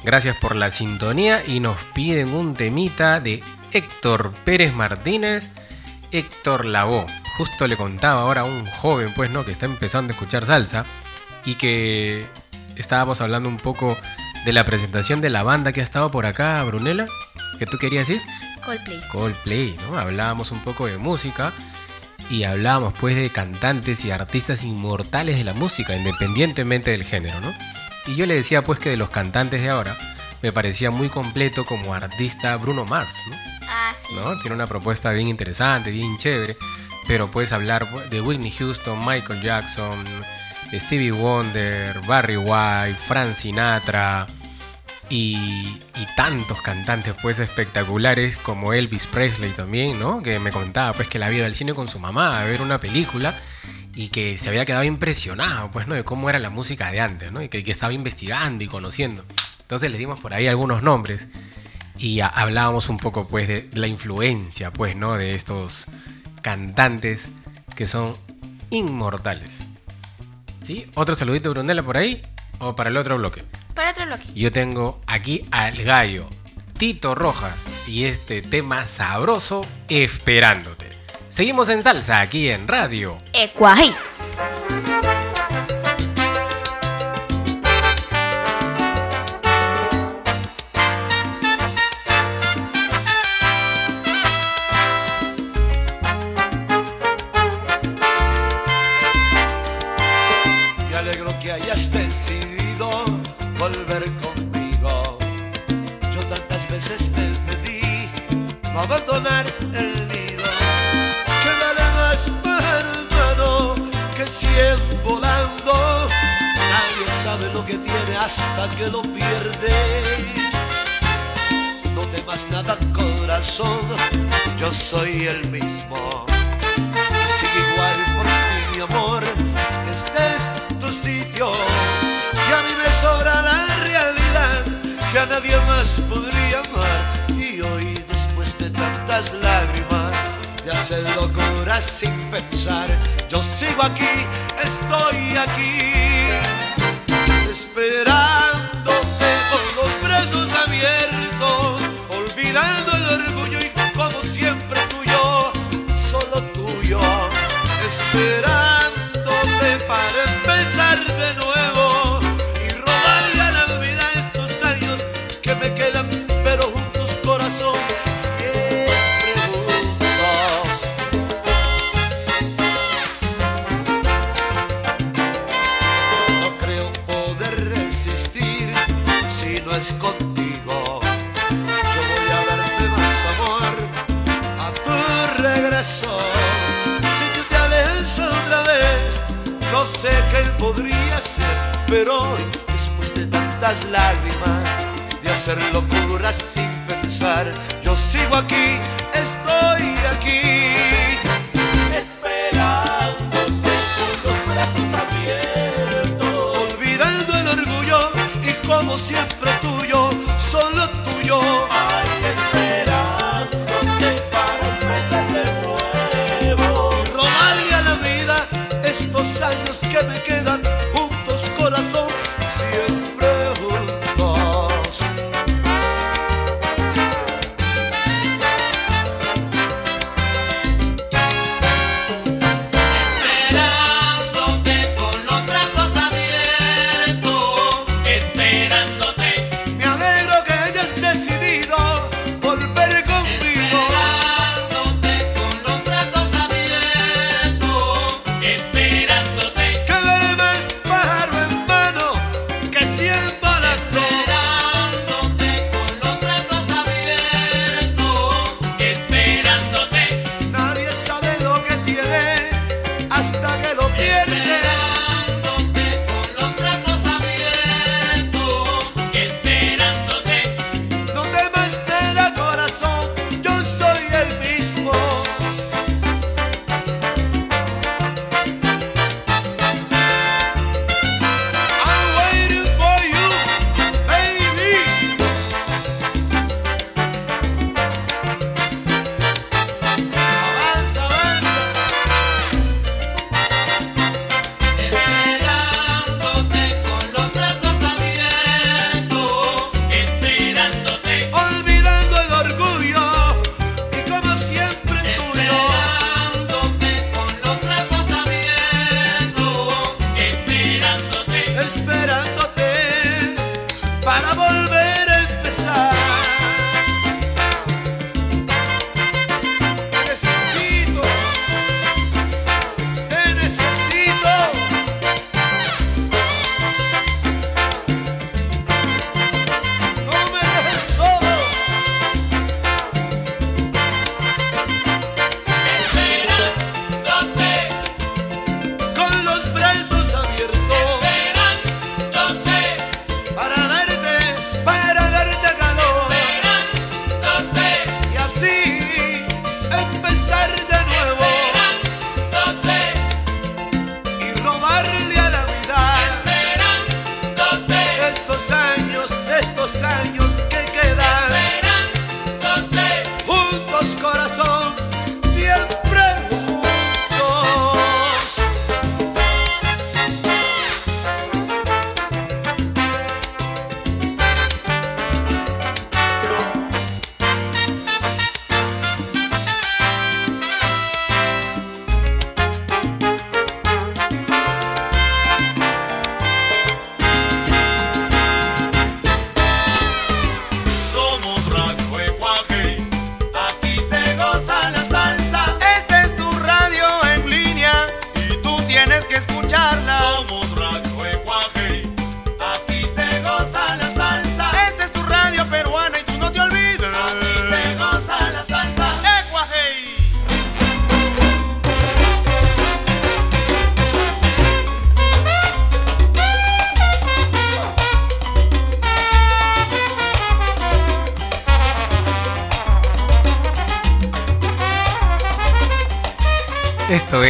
Gracias por la sintonía y nos piden un temita de Héctor Pérez Martínez, Héctor Lagó. Justo le contaba ahora a un joven, pues, ¿no? Que está empezando a escuchar salsa y que estábamos hablando un poco de la presentación de la banda que ha estado por acá, Brunella. ¿Qué tú querías decir? Coldplay. Coldplay, ¿no? Hablábamos un poco de música y hablábamos pues de cantantes y artistas inmortales de la música, independientemente del género, ¿no? Y yo le decía pues que de los cantantes de ahora me parecía muy completo como artista Bruno Mars, ¿no? Ah, sí. ¿no? Tiene una propuesta bien interesante, bien chévere, pero puedes hablar de Whitney Houston, Michael Jackson, Stevie Wonder, Barry White, Frank Sinatra y, y tantos cantantes pues espectaculares como Elvis Presley también, ¿no? Que me contaba pues que la vida del cine con su mamá a ver una película y que se había quedado impresionado pues, ¿no? De cómo era la música de antes, ¿no? Y que, que estaba investigando y conociendo. Entonces le dimos por ahí algunos nombres y a- hablábamos un poco pues de la influencia pues no de estos cantantes que son inmortales ¿sí? otro saludito Brunella por ahí o para el otro bloque Para otro bloque. yo tengo aquí al gallo Tito Rojas y este tema sabroso esperándote seguimos en salsa aquí en radio Ecuají. El mismo. Sigue igual por ti, mi amor. Este es tu sitio. Y a mí me la realidad que a nadie más podría amar. Y hoy, después de tantas lágrimas, de hacer locuras sin pensar, yo sigo aquí, estoy aquí.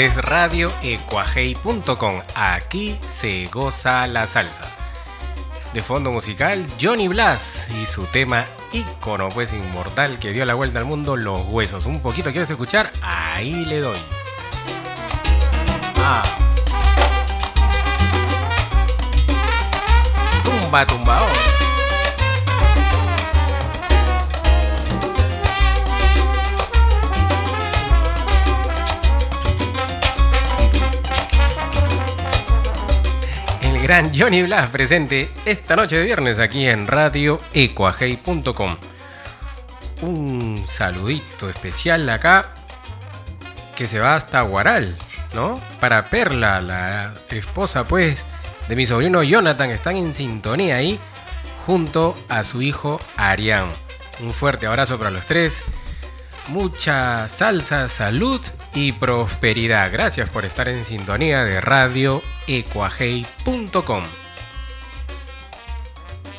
Es radioecuajei.com. Aquí se goza la salsa. De fondo musical, Johnny Blas y su tema ícono, pues inmortal, que dio la vuelta al mundo, Los Huesos. Un poquito quieres escuchar, ahí le doy. Ah. Tumba, tumba. oh. Gran Johnny Blas presente esta noche de viernes aquí en radioecuajei.com. Un saludito especial acá que se va hasta Guaral, ¿no? Para Perla, la esposa pues de mi sobrino Jonathan, están en sintonía ahí junto a su hijo Arián. Un fuerte abrazo para los tres. Mucha salsa, salud y prosperidad. Gracias por estar en sintonía de radioecuajei.com.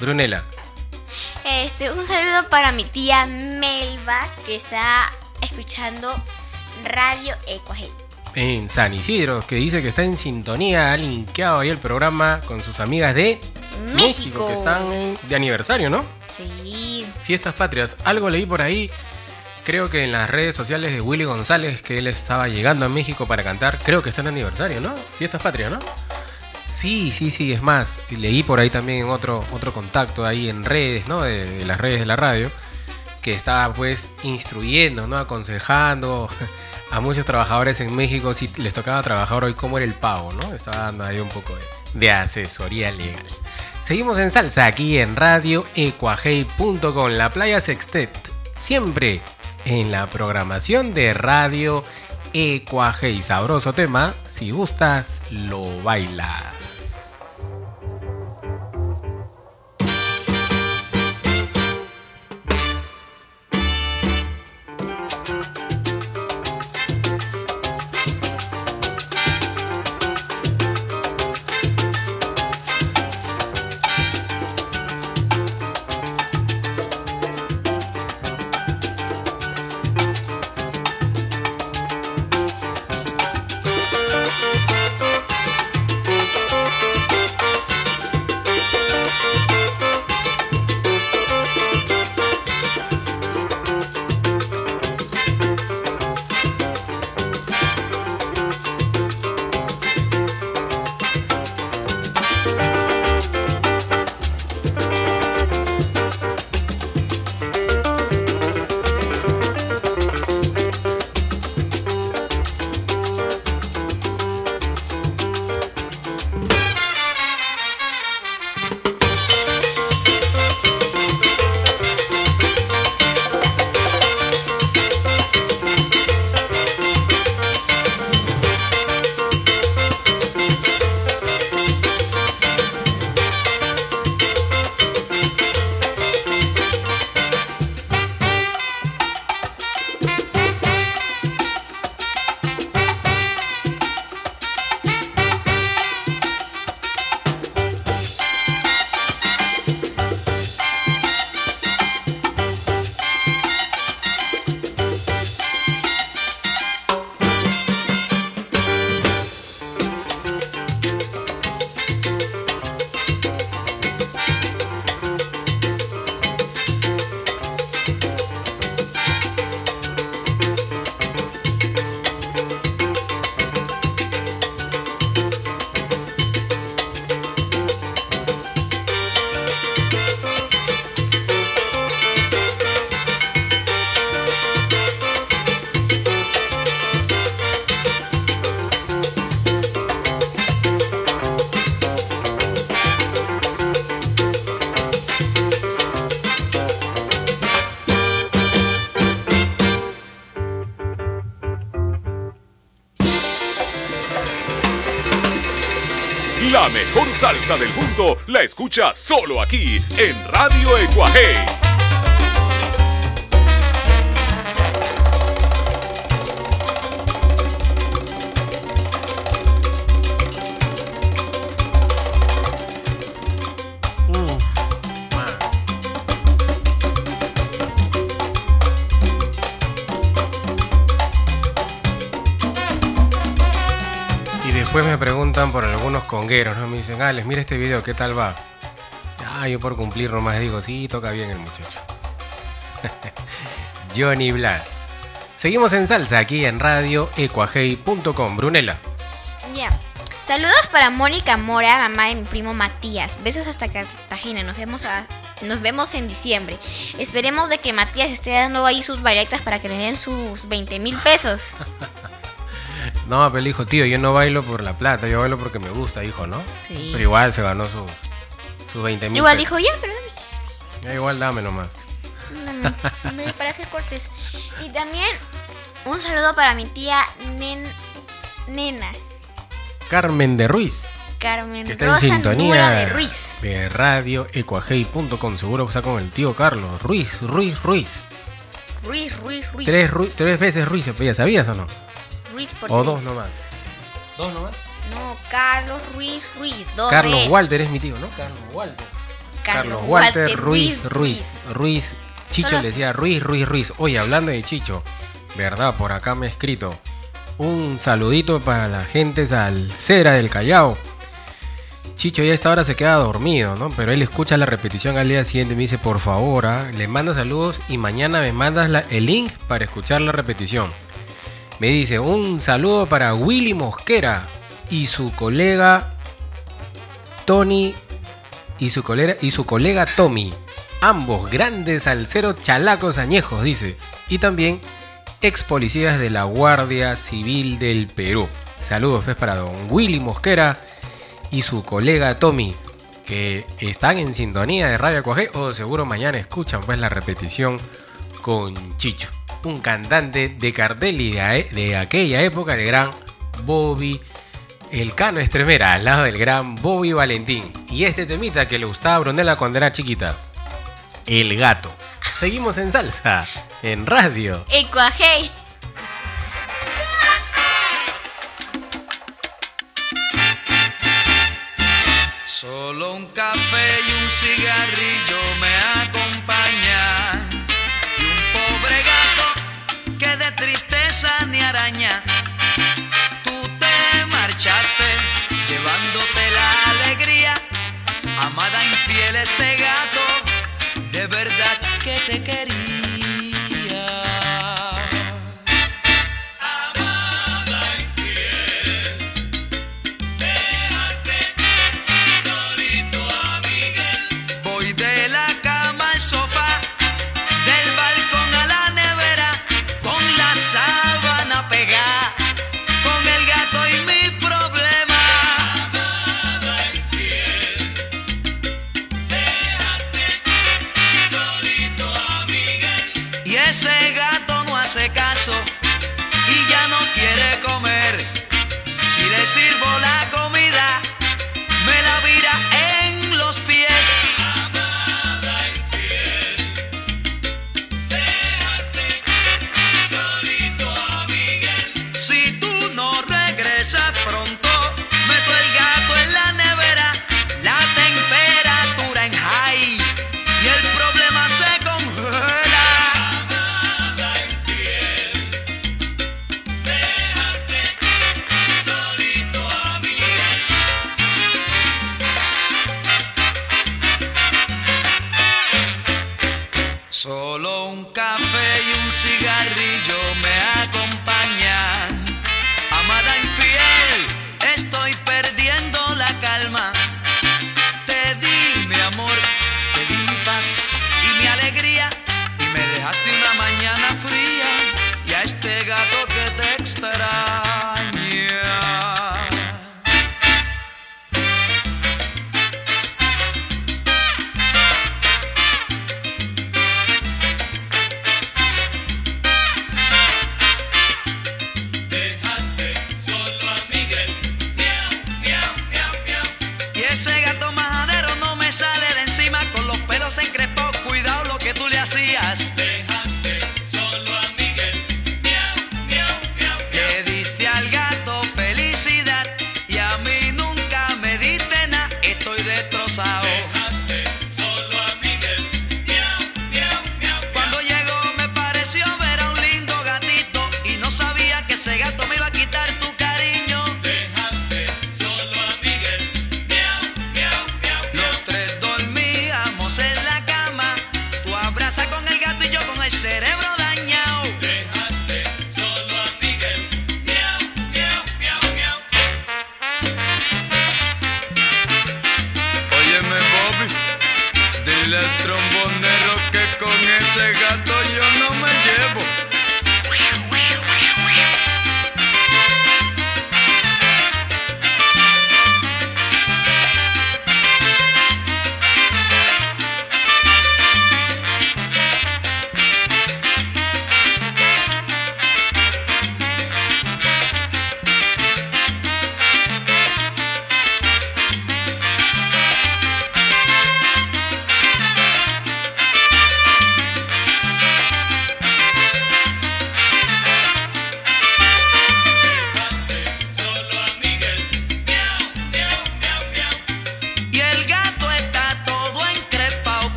Brunela, Este, un saludo para mi tía Melba que está escuchando Radio Ecuajei. en San Isidro, que dice que está en sintonía, ha linkeado ahí el programa con sus amigas de México. que están de aniversario, ¿no? Sí. Fiestas patrias. Algo leí por ahí, creo que en las redes sociales de Willy González, que él estaba llegando a México para cantar. Creo que está en aniversario, ¿no? Fiestas patrias, ¿no? Sí, sí, sí, es más. Leí por ahí también en otro, otro contacto ahí en redes, ¿no? De, las redes de la radio, que estaba pues instruyendo, ¿no? Aconsejando a muchos trabajadores en México si les tocaba trabajar hoy cómo era el pago, ¿no? Estaba dando ahí un poco de, de asesoría legal. Seguimos en salsa aquí en Radio Ecuajei.com, la playa Sextet, siempre en la programación de Radio Ecuajei. Sabroso tema, si gustas, lo bailas. solo aquí en Radio Ecuaje. Y Después me preguntan por algunos congueros, ¿no? Me dicen, Alex, mira este video, ¿qué tal va? Ah, yo por cumplir nomás digo, sí, toca bien el muchacho. Johnny Blas. Seguimos en salsa aquí en radio ecuajei.com. Brunella. Ya. Saludos para Mónica Mora, mamá de mi primo Matías. Besos hasta Cartagena. Nos vemos a- nos vemos en diciembre. Esperemos de que Matías esté dando ahí sus bailetas para que le den sus 20 mil pesos. No, pero hijo, tío, yo no bailo por la plata, yo bailo porque me gusta, hijo, ¿no? Sí. Pero igual se ganó su, sus 20 mil. Igual dijo, ya, pero Ya, igual dame nomás. dame, dame para hacer cortes. Y también un saludo para mi tía Nen- Nena, Carmen de Ruiz. Carmen Que está en Rosa sintonía Nura de Ruiz. de radio ecuajei.com. Seguro que está con el tío Carlos. Ruiz, Ruiz, Ruiz. Ruiz, Ruiz, Ruiz. Tres, tres veces Ruiz se pedía, ¿sabías o no? Ruiz por O tres. dos nomás. ¿Dos nomás? No, Carlos Ruiz, Ruiz. Dos Carlos veces. Walter es mi tío, ¿no? Carlos Walter. Carlos, Walter, Ruiz, Ruiz, Ruiz. Chicho le decía Ruiz, Ruiz, Ruiz. Oye, hablando de Chicho, ¿verdad? Por acá me he escrito. Un saludito para la gente salsera del Callao. Chicho ya a esta hora se queda dormido, ¿no? Pero él escucha la repetición al día siguiente y me dice, por favor, ah, le manda saludos y mañana me mandas la- el link para escuchar la repetición. Me dice, un saludo para Willy Mosquera y su colega Tony y su colega, y su colega Tommy. Ambos grandes salseros chalacos añejos, dice. Y también ex policías de la Guardia Civil del Perú. Saludos pues, para don Willy Mosquera y su colega Tommy, que están en sintonía de Radio Cuajé o seguro mañana escuchan pues la repetición con Chicho, un cantante de cartel y de, de aquella época, el gran Bobby el Cano Estremera, al lado del gran Bobby Valentín. Y este temita que le gustaba a Brunella cuando era chiquita, El Gato. Seguimos en salsa, en radio. Ecuajei. Solo un café y un cigarrillo me acompañan. Y un pobre gato que de tristeza ni araña.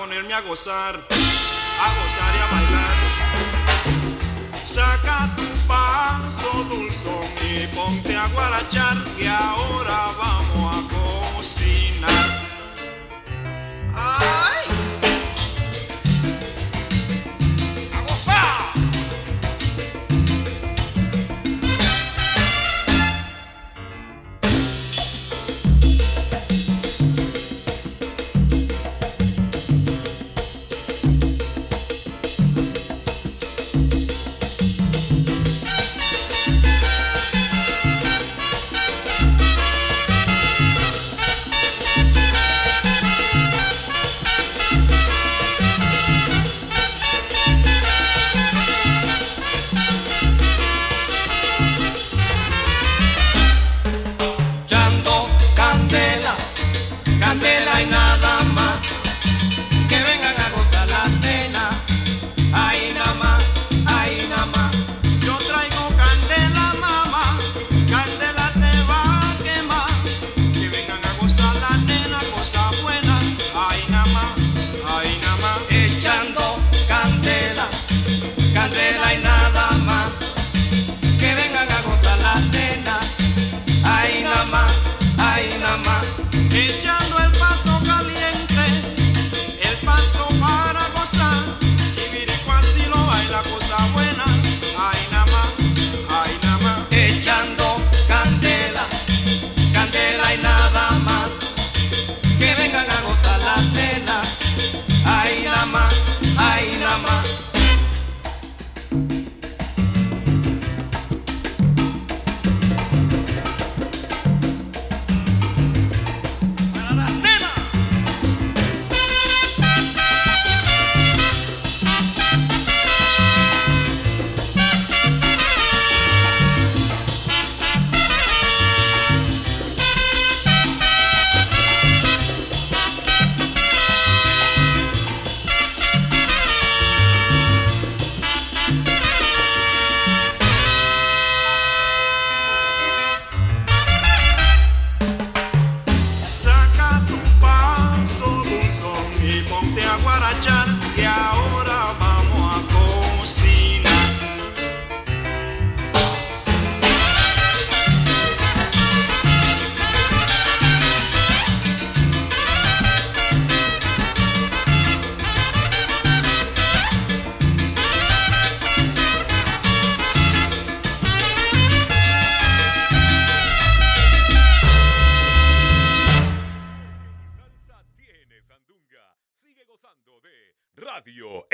ponerme a gozar, a gozar y a bailar. Saca tu paso dulzón y ponte a guarachar que ahora vamos a cocinar.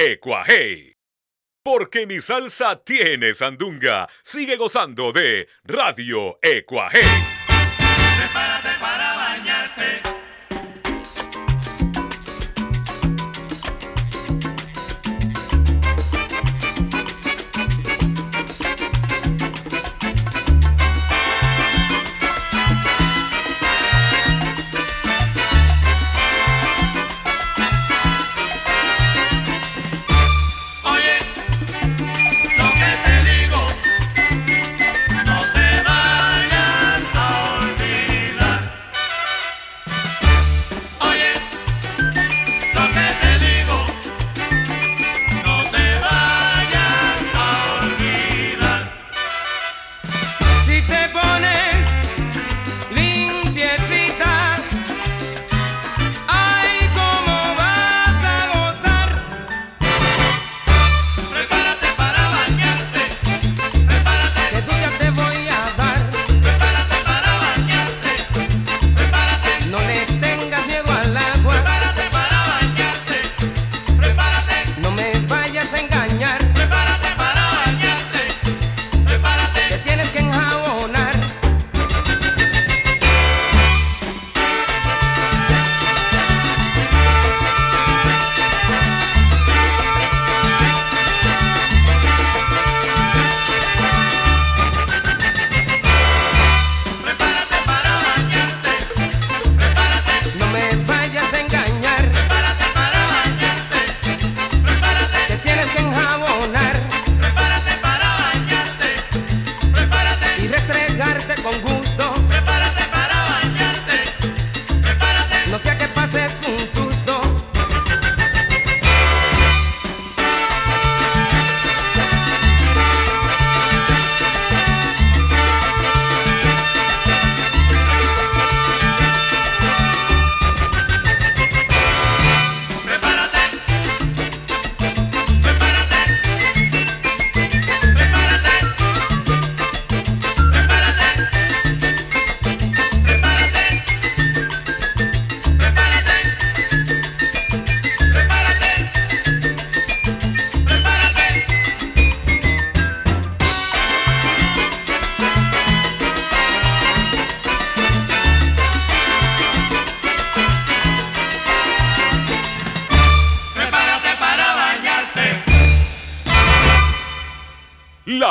de Cuajé. Porque mi salsa tiene sandunga. Sigue gozando de Radio Ecuaje.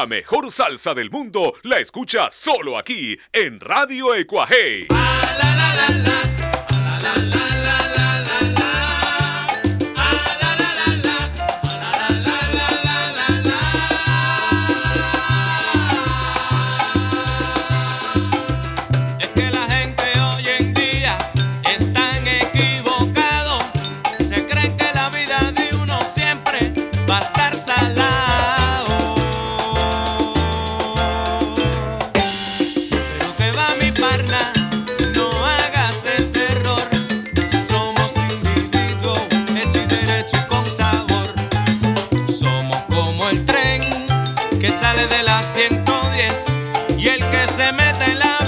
La mejor salsa del mundo la escucha solo aquí en Radio Ecuaje. De la 110 y el que se mete en la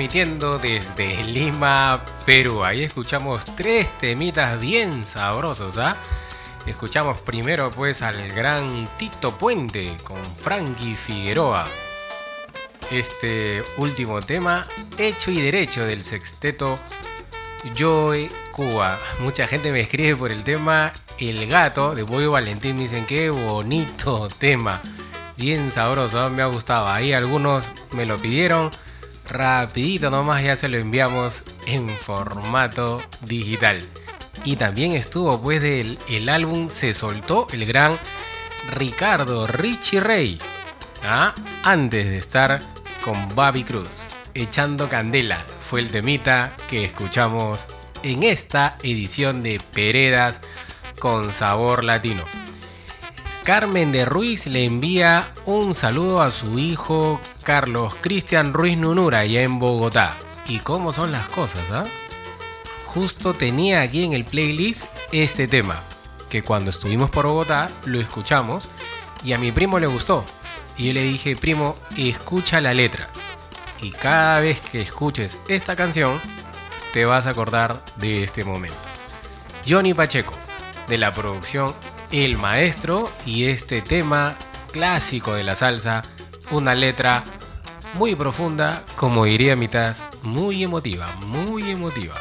transmitiendo desde Lima, Perú. Ahí escuchamos tres temitas bien sabrosos, ¿ah? Escuchamos primero pues al gran Tito Puente con Frankie Figueroa. Este último tema, hecho y derecho del sexteto Joe Cuba. Mucha gente me escribe por el tema El gato de Boyo Valentín. Me dicen qué bonito tema. Bien sabroso, me ha gustado. Ahí algunos me lo pidieron. Rapidito nomás ya se lo enviamos en formato digital. Y también estuvo pues del el álbum Se Soltó el gran Ricardo Richie Rey. ¿ah? Antes de estar con Babi Cruz. Echando Candela fue el temita que escuchamos en esta edición de Peredas con sabor latino. Carmen de Ruiz le envía un saludo a su hijo Carlos Cristian Ruiz Nunura allá en Bogotá. ¿Y cómo son las cosas? ah? Justo tenía aquí en el playlist este tema, que cuando estuvimos por Bogotá lo escuchamos y a mi primo le gustó. Y yo le dije, primo, escucha la letra. Y cada vez que escuches esta canción, te vas a acordar de este momento. Johnny Pacheco, de la producción El Maestro, y este tema clásico de la salsa, una letra muy profunda, como diría Mitas, muy emotiva, muy emotiva.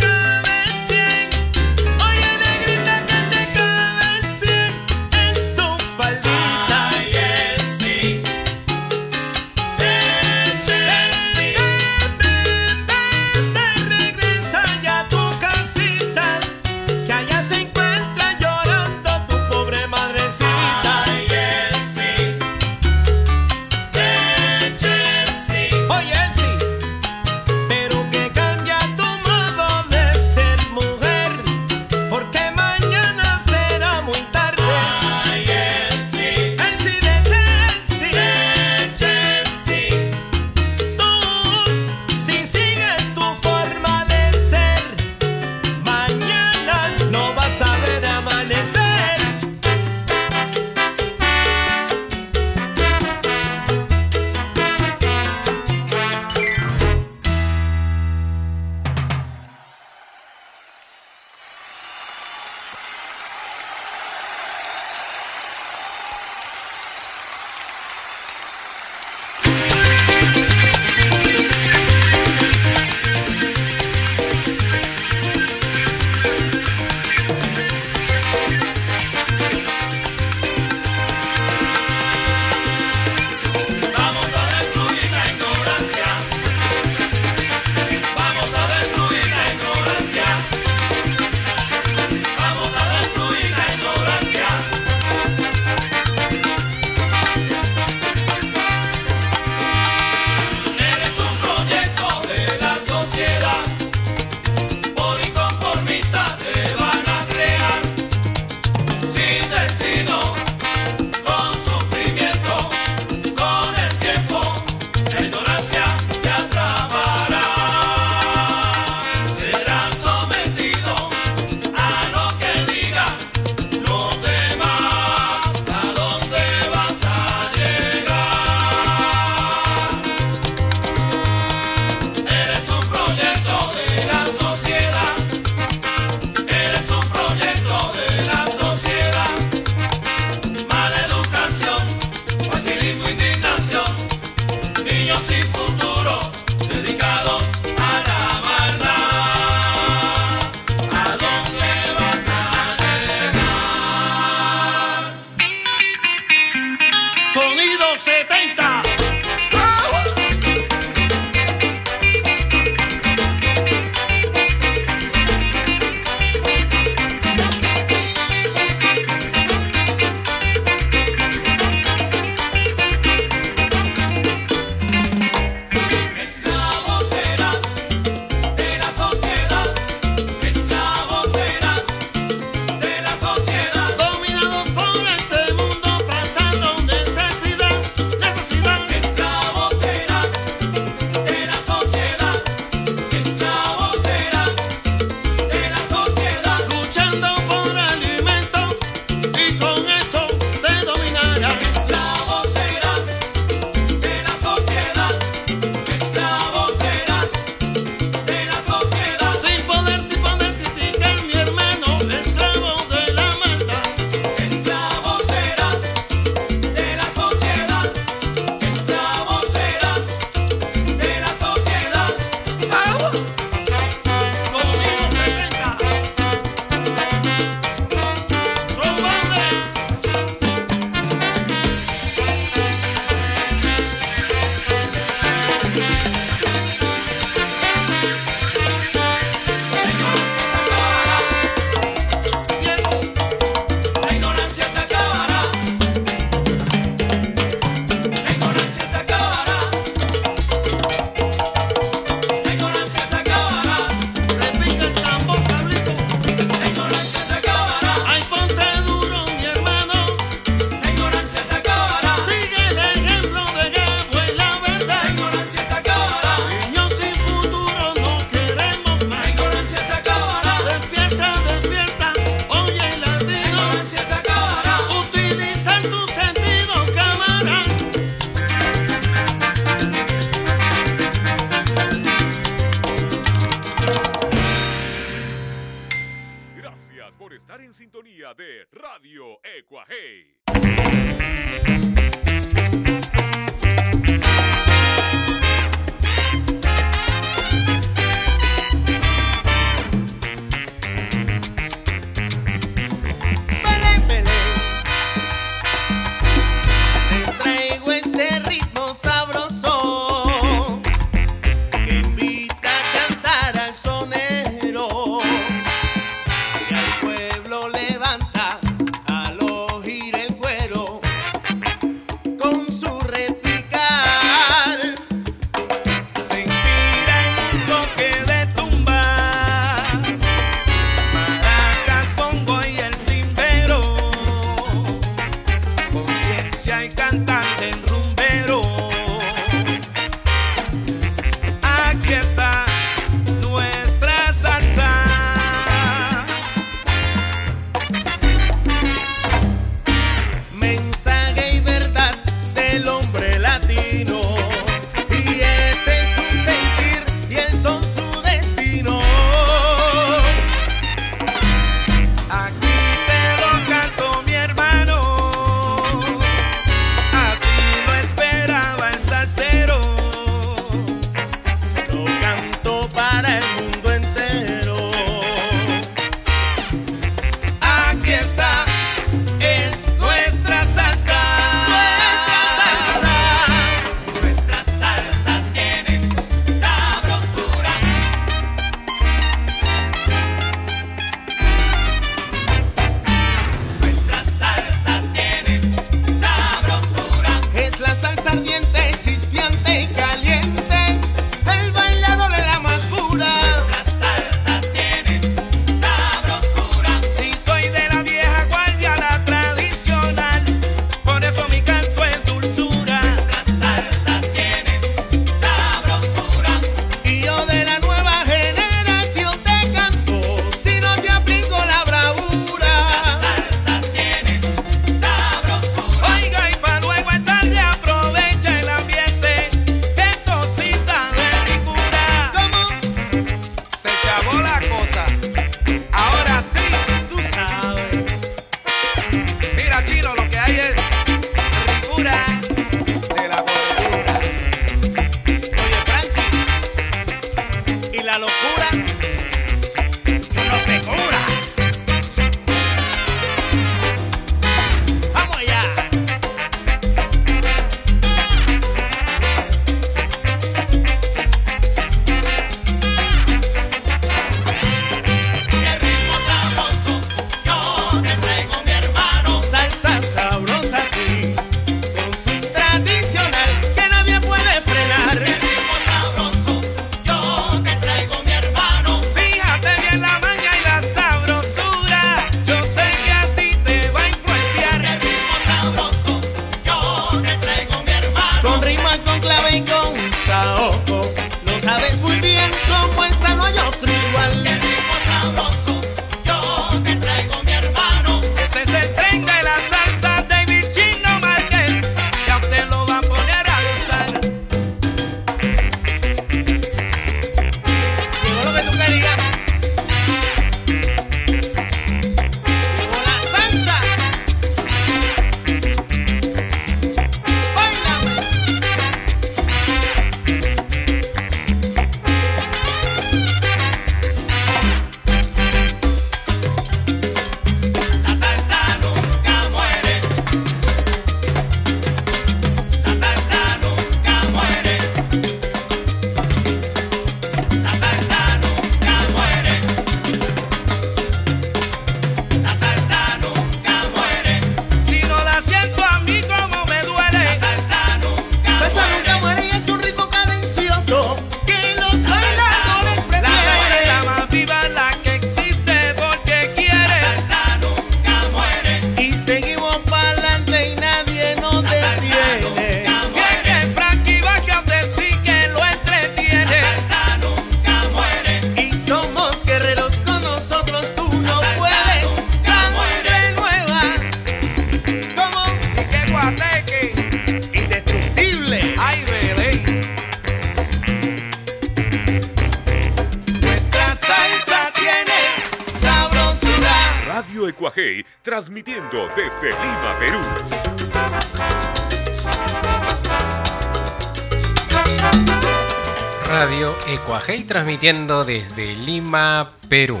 Desde Lima, Perú.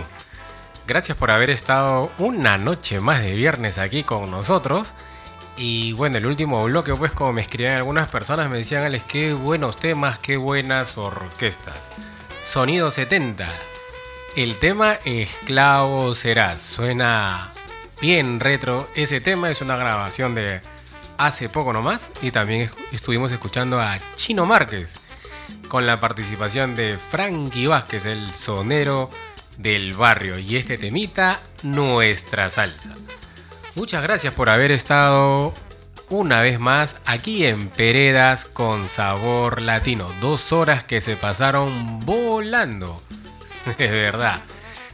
Gracias por haber estado una noche más de viernes aquí con nosotros. Y bueno, el último bloque, pues como me escribían algunas personas, me decían, Alex, qué buenos temas, qué buenas orquestas. Sonido 70. El tema Esclavo serás. Suena bien retro. Ese tema es una grabación de hace poco nomás. Y también estuvimos escuchando a Chino Márquez con la participación de Frankie Vázquez, el sonero del barrio. Y este temita, nuestra salsa. Muchas gracias por haber estado una vez más aquí en Peredas con sabor latino. Dos horas que se pasaron volando. De verdad.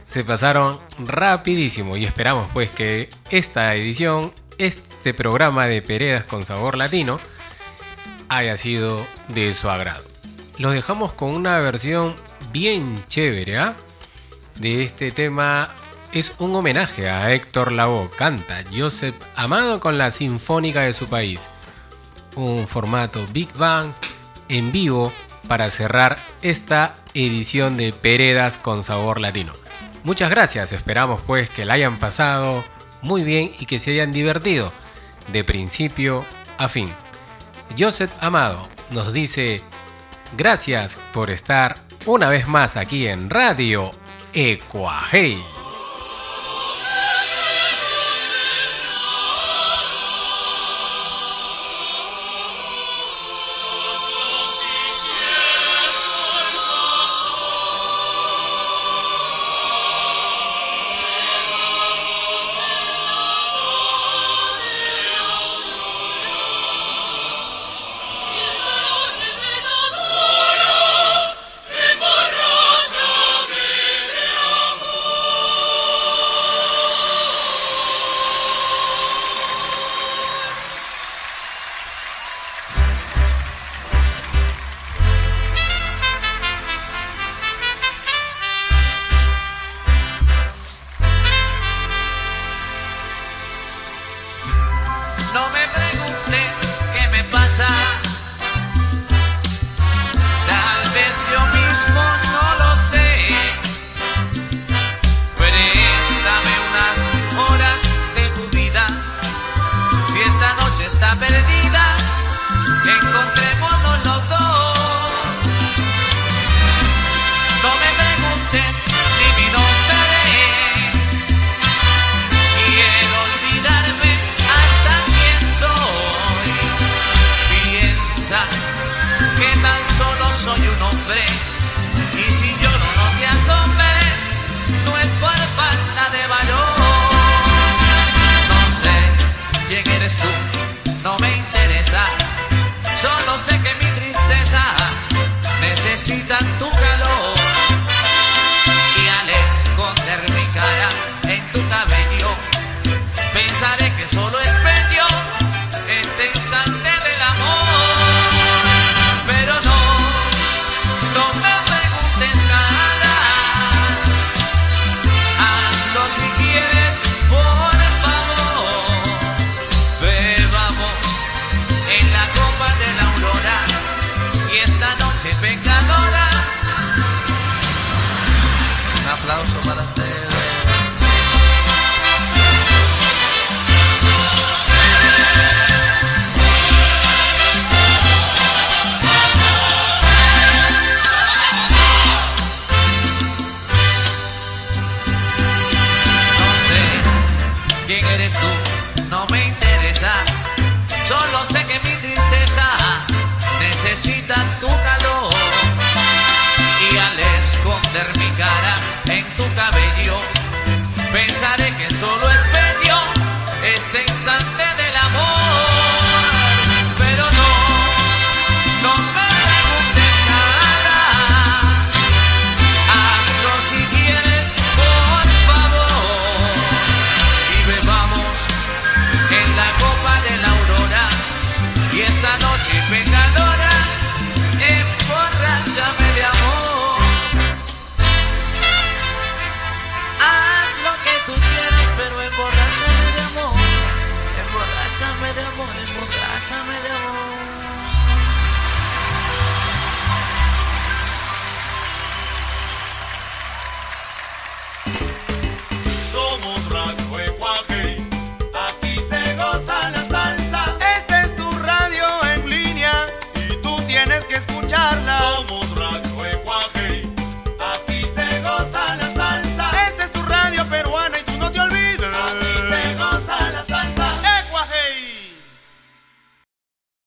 Se pasaron rapidísimo y esperamos pues que esta edición, este programa de Peredas con sabor latino, haya sido de su agrado los dejamos con una versión bien chévere ¿ah? de este tema. Es un homenaje a Héctor Lavoe. Canta Joseph Amado con la Sinfónica de su país. Un formato Big Bang en vivo para cerrar esta edición de Peredas con sabor latino. Muchas gracias, esperamos pues que la hayan pasado muy bien y que se hayan divertido de principio a fin. Joseph Amado nos dice Gracias por estar una vez más aquí en Radio Ecuajei.